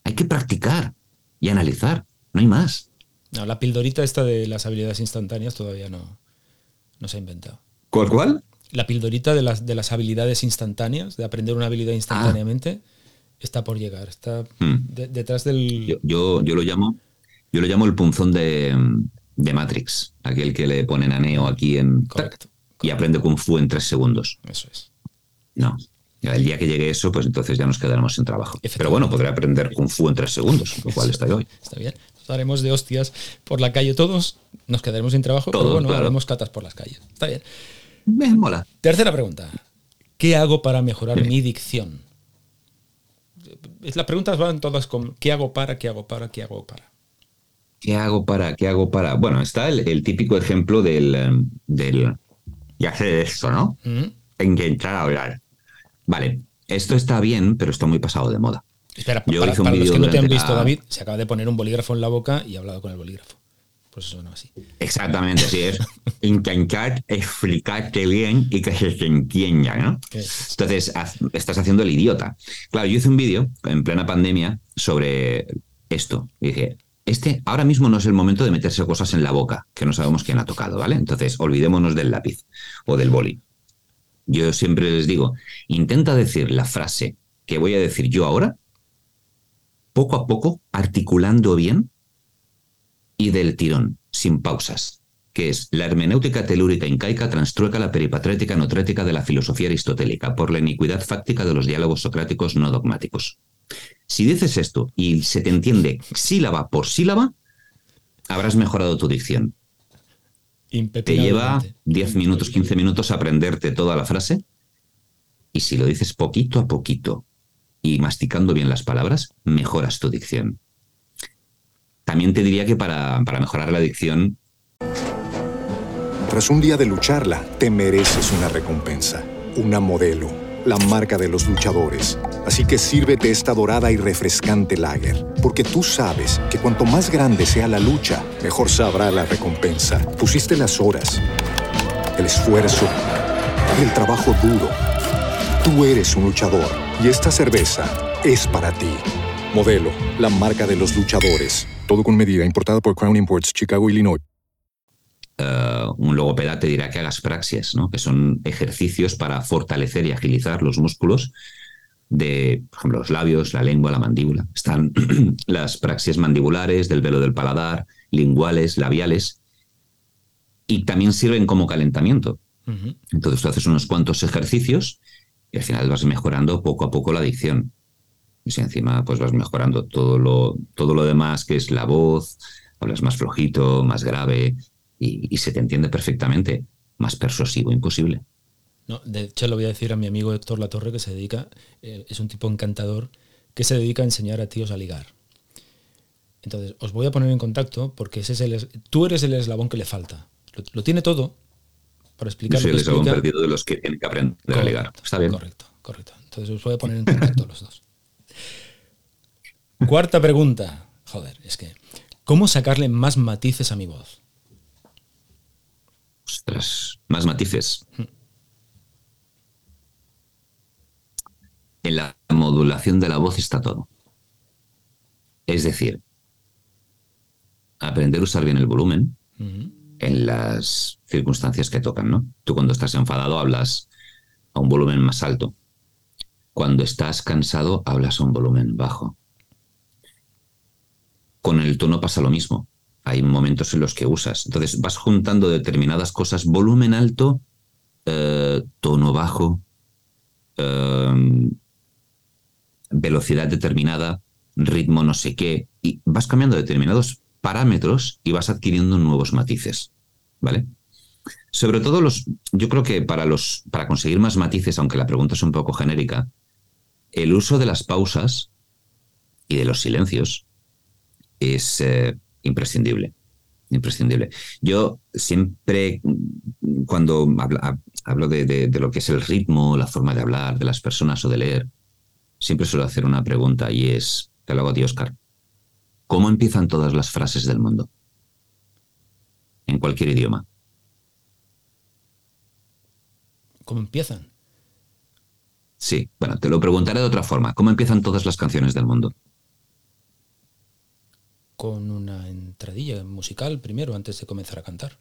Hay que practicar y analizar, no hay más. No, la pildorita esta de las habilidades instantáneas todavía no, no se ha inventado. ¿Cuál, cuál? La pildorita de las, de las habilidades instantáneas, de aprender una habilidad instantáneamente, está por llegar. Está hmm. detrás del. Yo, yo, lo llamo. Yo lo llamo el punzón de, de Matrix, aquel que le ponen a Neo aquí en. Correcto. Y aprende Kung Fu en tres segundos. Eso es. No. El día que llegue eso, pues entonces ya nos quedaremos sin trabajo. Pero bueno, podré aprender Kung Fu en tres segundos, lo cual está hoy. Está bien. Daremos de hostias por la calle todos, nos quedaremos sin trabajo, pero bueno, haremos catas por las calles. Está bien. Me mola. Tercera pregunta. ¿Qué hago para mejorar mi dicción? Las preguntas van todas con ¿qué hago para, qué hago para, qué hago para? ¿Qué hago para, qué hago para? Bueno, está el, típico ejemplo del, em, del ya sé esto, ¿no? Intentar hablar. Vale, esto está bien, pero está muy pasado de moda. Espera, Yo para, hice un para los que no te han visto, la- David, se acaba de poner un bolígrafo en la boca y ha hablado con el bolígrafo. Pues eso no así. Exactamente, así es. Intentar explicarte bien y que se te entienda, ¿no? Entonces, haz- estás haciendo el idiota. Claro, yo hice un vídeo en plena pandemia sobre esto. Y dije, este ahora mismo no es el momento de meterse cosas en la boca, que no sabemos quién ha tocado, ¿vale? Entonces, olvidémonos del lápiz o del boli. Yo siempre les digo, intenta decir la frase que voy a decir yo ahora, poco a poco, articulando bien y del tirón, sin pausas, que es la hermenéutica telúrica incaica transtrueca la peripatrética notrética de la filosofía aristotélica por la iniquidad fáctica de los diálogos socráticos no dogmáticos. Si dices esto y se te entiende sílaba por sílaba, habrás mejorado tu dicción. Te lleva Impepinablemente. 10 minutos, 15 minutos aprenderte toda la frase y si lo dices poquito a poquito y masticando bien las palabras, mejoras tu dicción. También te diría que para, para mejorar la dicción, Tras un día de lucharla, te mereces una recompensa, una modelo, la marca de los luchadores. Así que sírvete esta dorada y refrescante lager, porque tú sabes que cuanto más grande sea la lucha, mejor sabrá la recompensa. Pusiste las horas, el esfuerzo, el trabajo duro. Tú eres un luchador y esta cerveza es para ti. Modelo, la marca de los luchadores. Todo con medida, importada por Crown Imports, Chicago, Illinois. eh, un logopeda te dirá que hagas praxias, ¿no? que son ejercicios para fortalecer y agilizar los músculos de, por ejemplo, los labios, la lengua, la mandíbula. Están las praxias mandibulares, del velo del paladar, linguales, labiales, y también sirven como calentamiento. Entonces tú haces unos cuantos ejercicios al final vas mejorando poco a poco la dicción. Y si encima pues vas mejorando todo lo, todo lo demás, que es la voz, hablas más flojito, más grave y, se te entiende perfectamente. Más persuasivo, imposible. No, de hecho, le voy a decir a mi amigo Héctor Latorre que se dedica, eh, es un tipo encantador, que se dedica a enseñar a tíos a ligar. Entonces, os voy a poner en contacto porque ese es el, tú eres el eslabón que le falta. Lo, lo tiene todo para Yo explicar soy lo el eslabón explica. perdido de los que tienen que aprender a ligar. Correcto, Está bien. Correcto, correcto. Entonces os voy a poner en contacto los dos. Cuarta pregunta. Joder, es que. ¿Cómo sacarle más matices a mi voz? Ostras, más matices. En la modulación de la voz está todo. Es decir, aprender a usar bien el volumen Ujú. En las circunstancias que tocan, ¿no? Tú cuando estás enfadado hablas a un volumen más alto. Cuando estás cansado hablas a un volumen bajo. Con el tono pasa lo mismo. Hay momentos en los que usas. Entonces vas juntando determinadas cosas, volumen alto, eh, tono bajo, eh, velocidad determinada, ritmo no sé qué, y vas cambiando determinados parámetros y vas adquiriendo nuevos matices, ¿vale? Sobre todo los, yo creo que para los, para conseguir más matices, aunque la pregunta es un poco genérica, el uso de las pausas y de los silencios es eh, imprescindible, imprescindible. Yo siempre, cuando hablo de, de- de lo que es el ritmo, la forma de hablar de las personas o de leer, siempre suelo hacer una pregunta y es, te lo hago a ti, Oscar. ¿Cómo empiezan todas las frases del mundo? En cualquier idioma. ¿Cómo empiezan? Sí, bueno, te lo preguntaré de otra forma. ¿Cómo empiezan todas las canciones del mundo? Con una entradilla musical primero, antes de comenzar a cantar.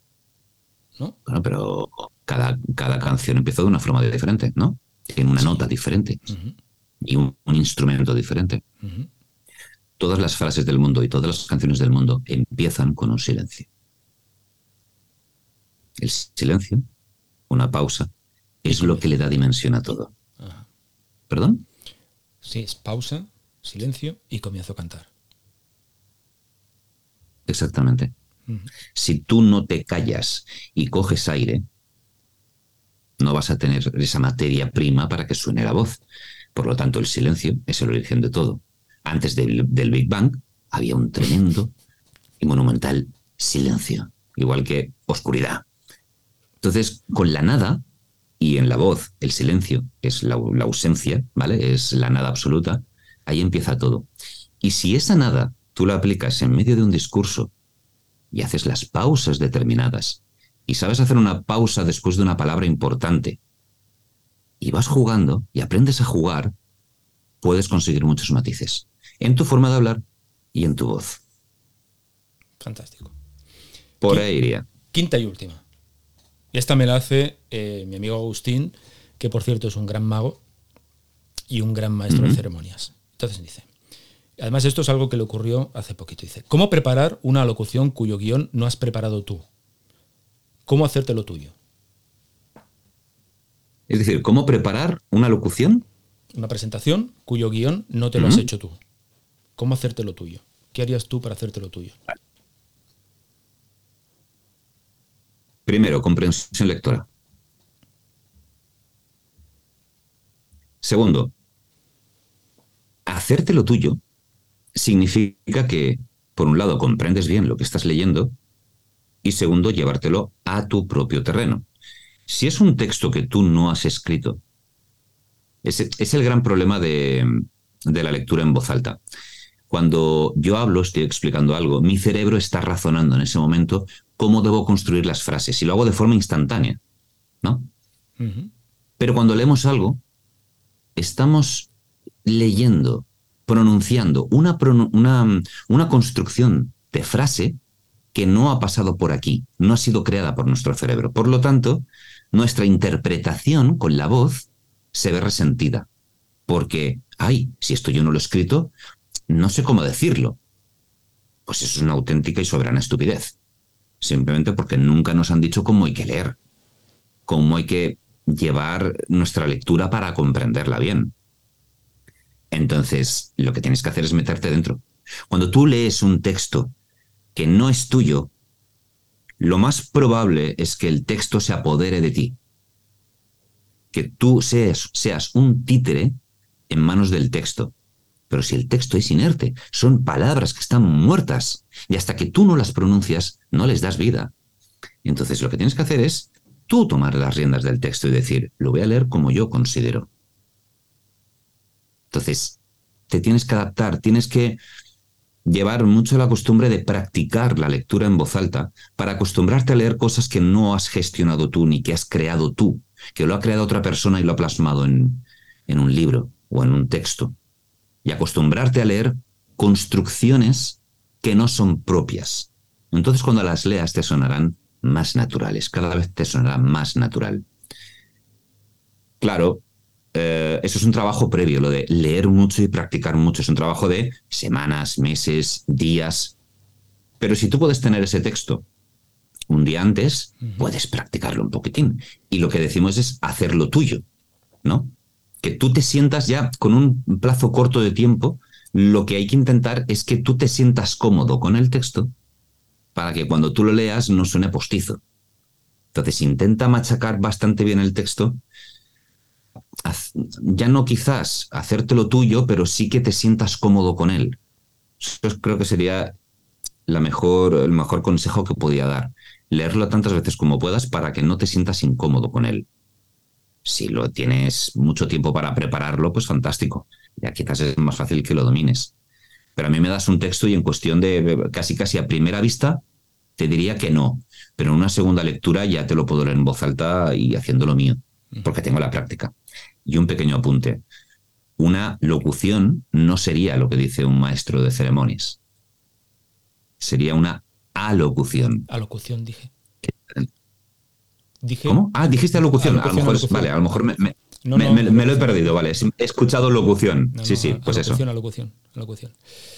¿No? Bueno, pero cada, cada canción empieza de una forma diferente, ¿no? Tiene una nota diferente y un, un instrumento diferente. Todas las frases del mundo y todas las canciones del mundo empiezan con un silencio. El silencio, una pausa, es lo que le da dimensión a todo. Ajá. ¿Perdón? Sí, es pausa, silencio y comienzo a cantar. Exactamente. Si tú no te callas y coges aire, no vas a tener esa materia prima para que suene la voz. Por lo tanto, el silencio es el origen de todo. Antes del, del Big Bang había un tremendo y monumental silencio, igual que oscuridad. Entonces, con la nada y en la voz el silencio es la, la ausencia, ¿vale? Es la nada absoluta, ahí empieza todo. Y si esa nada tú la aplicas en medio de un discurso y haces las pausas determinadas y sabes hacer una pausa después de una palabra importante y vas jugando y aprendes a jugar, puedes conseguir muchos matices en tu forma de hablar y en tu voz. Fantástico. Por ahí iría. Quinta y última. Y esta me la hace eh, mi amigo Agustín, que por cierto es un gran mago y un gran maestro de ceremonias. Entonces dice, además esto es algo que le ocurrió hace poquito, dice, ¿cómo preparar una locución cuyo guion no has preparado tú? ¿Cómo hacértelo tuyo? Es decir, ¿cómo preparar una locución? Una presentación cuyo guion no te lo has hecho tú. ¿Cómo hacértelo tuyo? ¿Qué harías tú para hacértelo tuyo? Primero, comprensión lectora. Segundo, hacértelo tuyo significa que, por un lado, comprendes bien lo que estás leyendo y segundo, llevártelo a tu propio terreno. Si es un texto que tú no has escrito, es, es el gran problema de la lectura en voz alta. Cuando yo hablo, estoy explicando algo, mi cerebro está razonando en ese momento cómo debo construir las frases y lo hago de forma instantánea, ¿no? Pero cuando leemos algo, estamos leyendo, pronunciando una, una, una construcción de frase que no ha pasado por aquí, no ha sido creada por nuestro cerebro. Por lo tanto, nuestra interpretación con la voz se ve resentida. Porque, ay, si esto yo no lo he escrito, no sé cómo decirlo. Pues eso es una auténtica y soberana estupidez. Simplemente porque nunca nos han dicho cómo hay que leer, cómo hay que llevar nuestra lectura para comprenderla bien. Entonces, lo que tienes que hacer es meterte dentro. Cuando tú lees un texto que no es tuyo, lo más probable es que el texto se apodere de ti. Que tú seas, seas un títere en manos del texto. Pero si el texto es inerte, son palabras que están muertas y hasta que tú no las pronuncias, no les das vida. Entonces lo que tienes que hacer es tú tomar las riendas del texto y decir, lo voy a leer como yo considero. Entonces, te tienes que adaptar, tienes que llevar mucho la costumbre de practicar la lectura en voz alta para acostumbrarte a leer cosas que no has gestionado tú ni que has creado tú, que lo ha creado otra persona y lo ha plasmado en, en un libro o en un texto y acostumbrarte a leer construcciones que no son propias. Entonces cuando las leas te sonarán más naturales, cada vez te sonará más natural. Claro, eh, eso es un trabajo previo, lo de leer mucho y practicar mucho, es un trabajo de semanas, meses, días. Pero si tú puedes tener ese texto un día antes, puedes practicarlo un poquitín. Y lo que decimos es hacerlo tuyo, ¿no? Que tú te sientas ya con un plazo corto de tiempo, lo que hay que intentar es que tú te sientas cómodo con el texto para que cuando tú lo leas no suene postizo. Entonces intenta machacar bastante bien el texto, ya no quizás hacértelo tuyo, pero sí que te sientas cómodo con él. Eso creo que sería la mejor, el mejor consejo que podía dar. Leerlo tantas veces como puedas para que no te sientas incómodo con él. Si lo tienes mucho tiempo para prepararlo, pues fantástico. Ya quizás es más fácil que lo domines. Pero a mí me das un texto y en cuestión de casi casi a primera vista te diría que no. Pero en una segunda lectura ya te lo puedo leer en voz alta y haciendo lo mío, porque tengo la práctica. Y un pequeño apunte. Una locución no sería lo que dice un maestro de ceremonias. Sería una alocución. Alocución, dije. ¿Cómo? Ah, dijiste locución. a lo mejor, vale, a lo mejor me, lo he perdido, vale. He escuchado locución. sí, sí, pues eso. Alocución, alocución.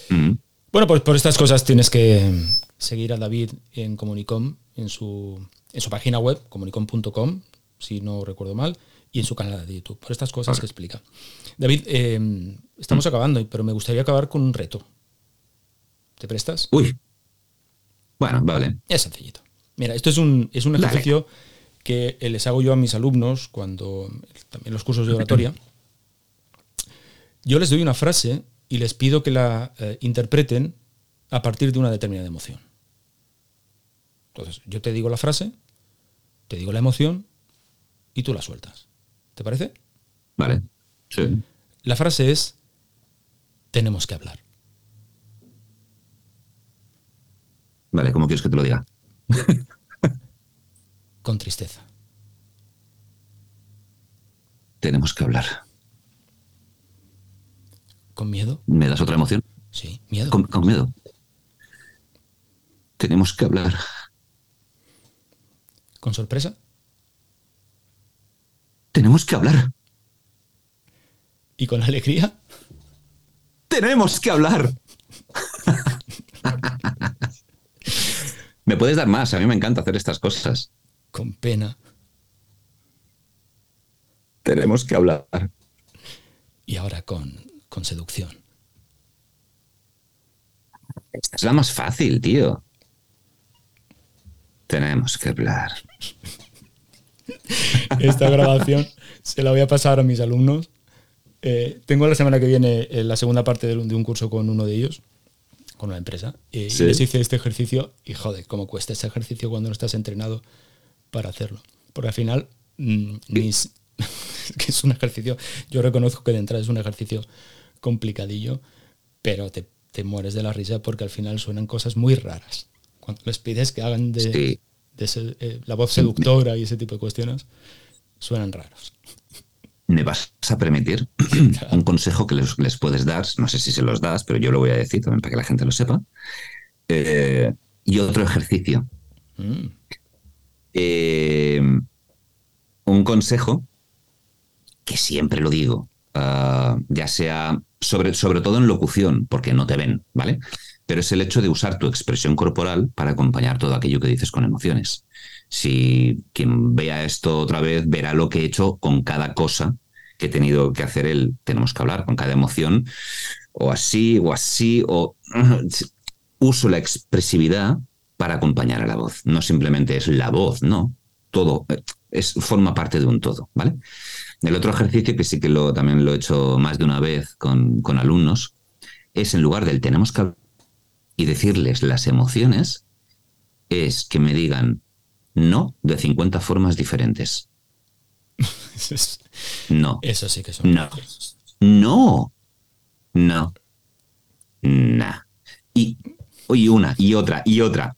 Mm. Bueno, pues por estas cosas tienes que seguir a David en Comunicom, en su, en su página web, comunicom.com, si no recuerdo mal, y en su canal de YouTube, por estas cosas que explica. David, eh, estamos mm. acabando, pero me gustaría acabar con un reto. ¿Te prestas? Uy. Bueno, vale. Es sencillito. Mira, esto es un, es un ejercicio que les hago yo a mis alumnos cuando también los cursos de oratoria. Yo les doy una frase y les pido que la eh, interpreten a partir de una determinada emoción. Entonces, yo te digo la frase, te digo la emoción y tú la sueltas. ¿Te parece? Vale. Sí. La frase es, tenemos que hablar. Vale, ¿cómo quieres que te lo diga? Con tristeza. Tenemos que hablar. ¿Con miedo? ¿Me das otra emoción? Sí, miedo. Con, con miedo. Tenemos que hablar. ¿Con sorpresa? Tenemos que hablar. ¿Y con alegría? Tenemos que hablar. me puedes dar más, a mí me encanta hacer estas cosas. Con pena. Tenemos que hablar. Y ahora con, con seducción. Esta es la más fácil, tío. Tenemos que hablar. Esta grabación se la voy a pasar a mis alumnos. Eh, tengo la semana que viene eh, la segunda parte de un, de un curso con uno de ellos, con una empresa, Sí. y les hice este ejercicio y joder, cómo cuesta ese ejercicio cuando no estás entrenado para hacerlo. Porque al final, mm, mis- que es un ejercicio, yo reconozco que de entrada es un ejercicio complicadillo, pero te, te mueres de la risa porque al final suenan cosas muy raras. Cuando les pides que hagan de, Sí. de eh, la voz seductora y ese tipo de cuestiones, suenan raros. ¿Me vas a permitir un consejo que les, les puedes dar? No sé si se los das, pero yo lo voy a decir también para que la gente lo sepa. Eh, y otro ejercicio. Mm. Eh, un consejo que siempre lo digo, ah, ya sea sobre, sobre todo en locución, porque no te ven, ¿vale? Pero es el hecho de usar tu expresión corporal para acompañar todo aquello que dices con emociones. Si quien vea esto otra vez verá lo que he hecho con cada cosa que he tenido que hacer el tenemos que hablar, con cada emoción, o así, o así, o uso la expresividad para acompañar a la voz. No simplemente es la voz, no. Todo eh, es, forma parte de un todo, ¿vale? El otro ejercicio, que sí que lo, también lo he hecho más de una vez con, con alumnos, es en lugar del tenemos que hablar y decirles las emociones, es que me digan no de 50 formas diferentes. Eso, es- No. eso sí que son No. No. No. Nah. Y, y una, y otra, y otra.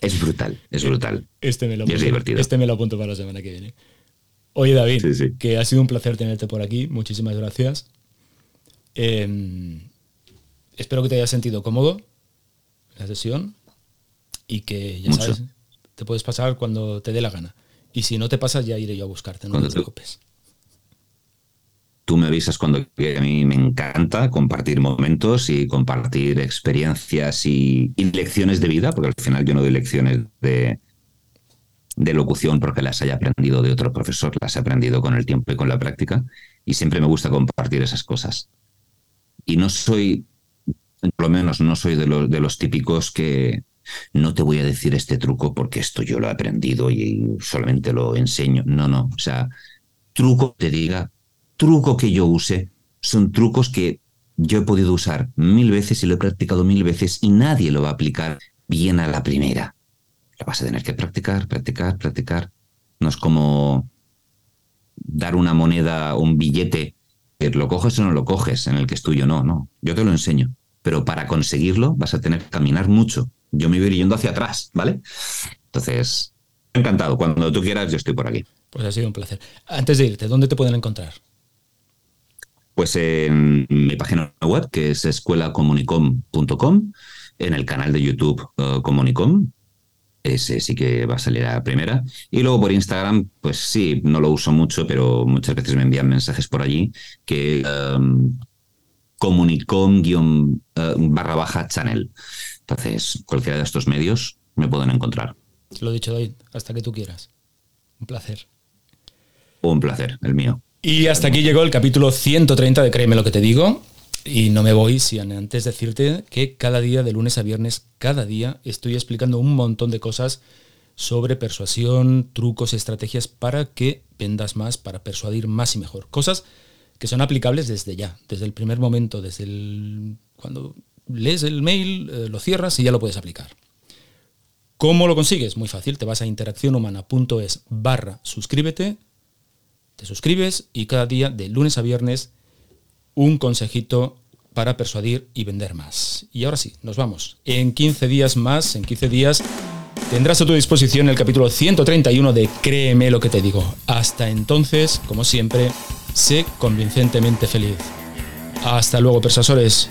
Es brutal, es brutal. Este me, lo es apunto, divertido. este me lo apunto para la semana que viene. Oye, David, Sí, sí. que ha sido un placer tenerte por aquí. Muchísimas gracias. Eh, espero que te hayas sentido cómodo en la sesión y que ya Mucho. sabes, te puedes pasar cuando te dé la gana. Y si no te pasas, ya iré yo a buscarte, no te- preocupes. Tú me avisas cuando a mí me encanta compartir momentos y compartir experiencias y, y lecciones de vida, porque al final yo no doy lecciones de, de locución porque las haya aprendido de otro profesor, las he aprendido con el tiempo y con la práctica, y siempre me gusta compartir esas cosas. Y no soy, por lo menos no soy de los, de los típicos que no te voy a decir este truco porque esto yo lo he aprendido y solamente lo enseño. No, no, o sea, truco te diga, truco que yo use, son trucos que yo he podido usar mil veces y lo he practicado mil veces y nadie lo va a aplicar bien a la primera. Lo vas a tener que practicar, practicar, practicar. No es como dar una moneda, un billete, que lo coges o no lo coges, en el que es tuyo, no, no. Yo te lo enseño. Pero para conseguirlo vas a tener que caminar mucho. Yo me voy a ir yendo hacia atrás, ¿vale? Entonces, encantado. Cuando tú quieras, yo estoy por aquí. Pues ha sido un placer. Antes de irte, ¿dónde te pueden encontrar? Pues en mi página web, que es escuelacomunicom.com, en el canal de YouTube eh, Comunicom, ese sí que va a salir a la primera. Y luego por Instagram, pues sí, no lo uso mucho, pero muchas veces me envían mensajes por allí que um, comunicom guion, eh, barra baja channel. Entonces, cualquiera de estos medios me pueden encontrar. Lo he dicho, David, hasta que tú quieras. Un placer. Un placer, el mío. Y hasta aquí llegó el capítulo 130 de Créeme lo que te digo. Y no me voy sin antes decirte que cada día, de lunes a viernes, cada día estoy explicando un montón de cosas sobre persuasión, trucos, estrategias para que vendas más, para persuadir más y mejor. Cosas que son aplicables desde ya, desde el primer momento, desde cuando lees el mail, eh, lo cierras y ya lo puedes aplicar. ¿Cómo lo consigues? Muy fácil, te vas a interaccionhumana.es barra suscríbete, te suscribes y cada día, de lunes a viernes, un consejito para persuadir y vender más. Y ahora sí, nos vamos. En 15 días más, en 15 días, tendrás a tu disposición el capítulo 131 de Créeme lo que te digo. Hasta entonces, como siempre, sé convincentemente feliz. Hasta luego, persuasores.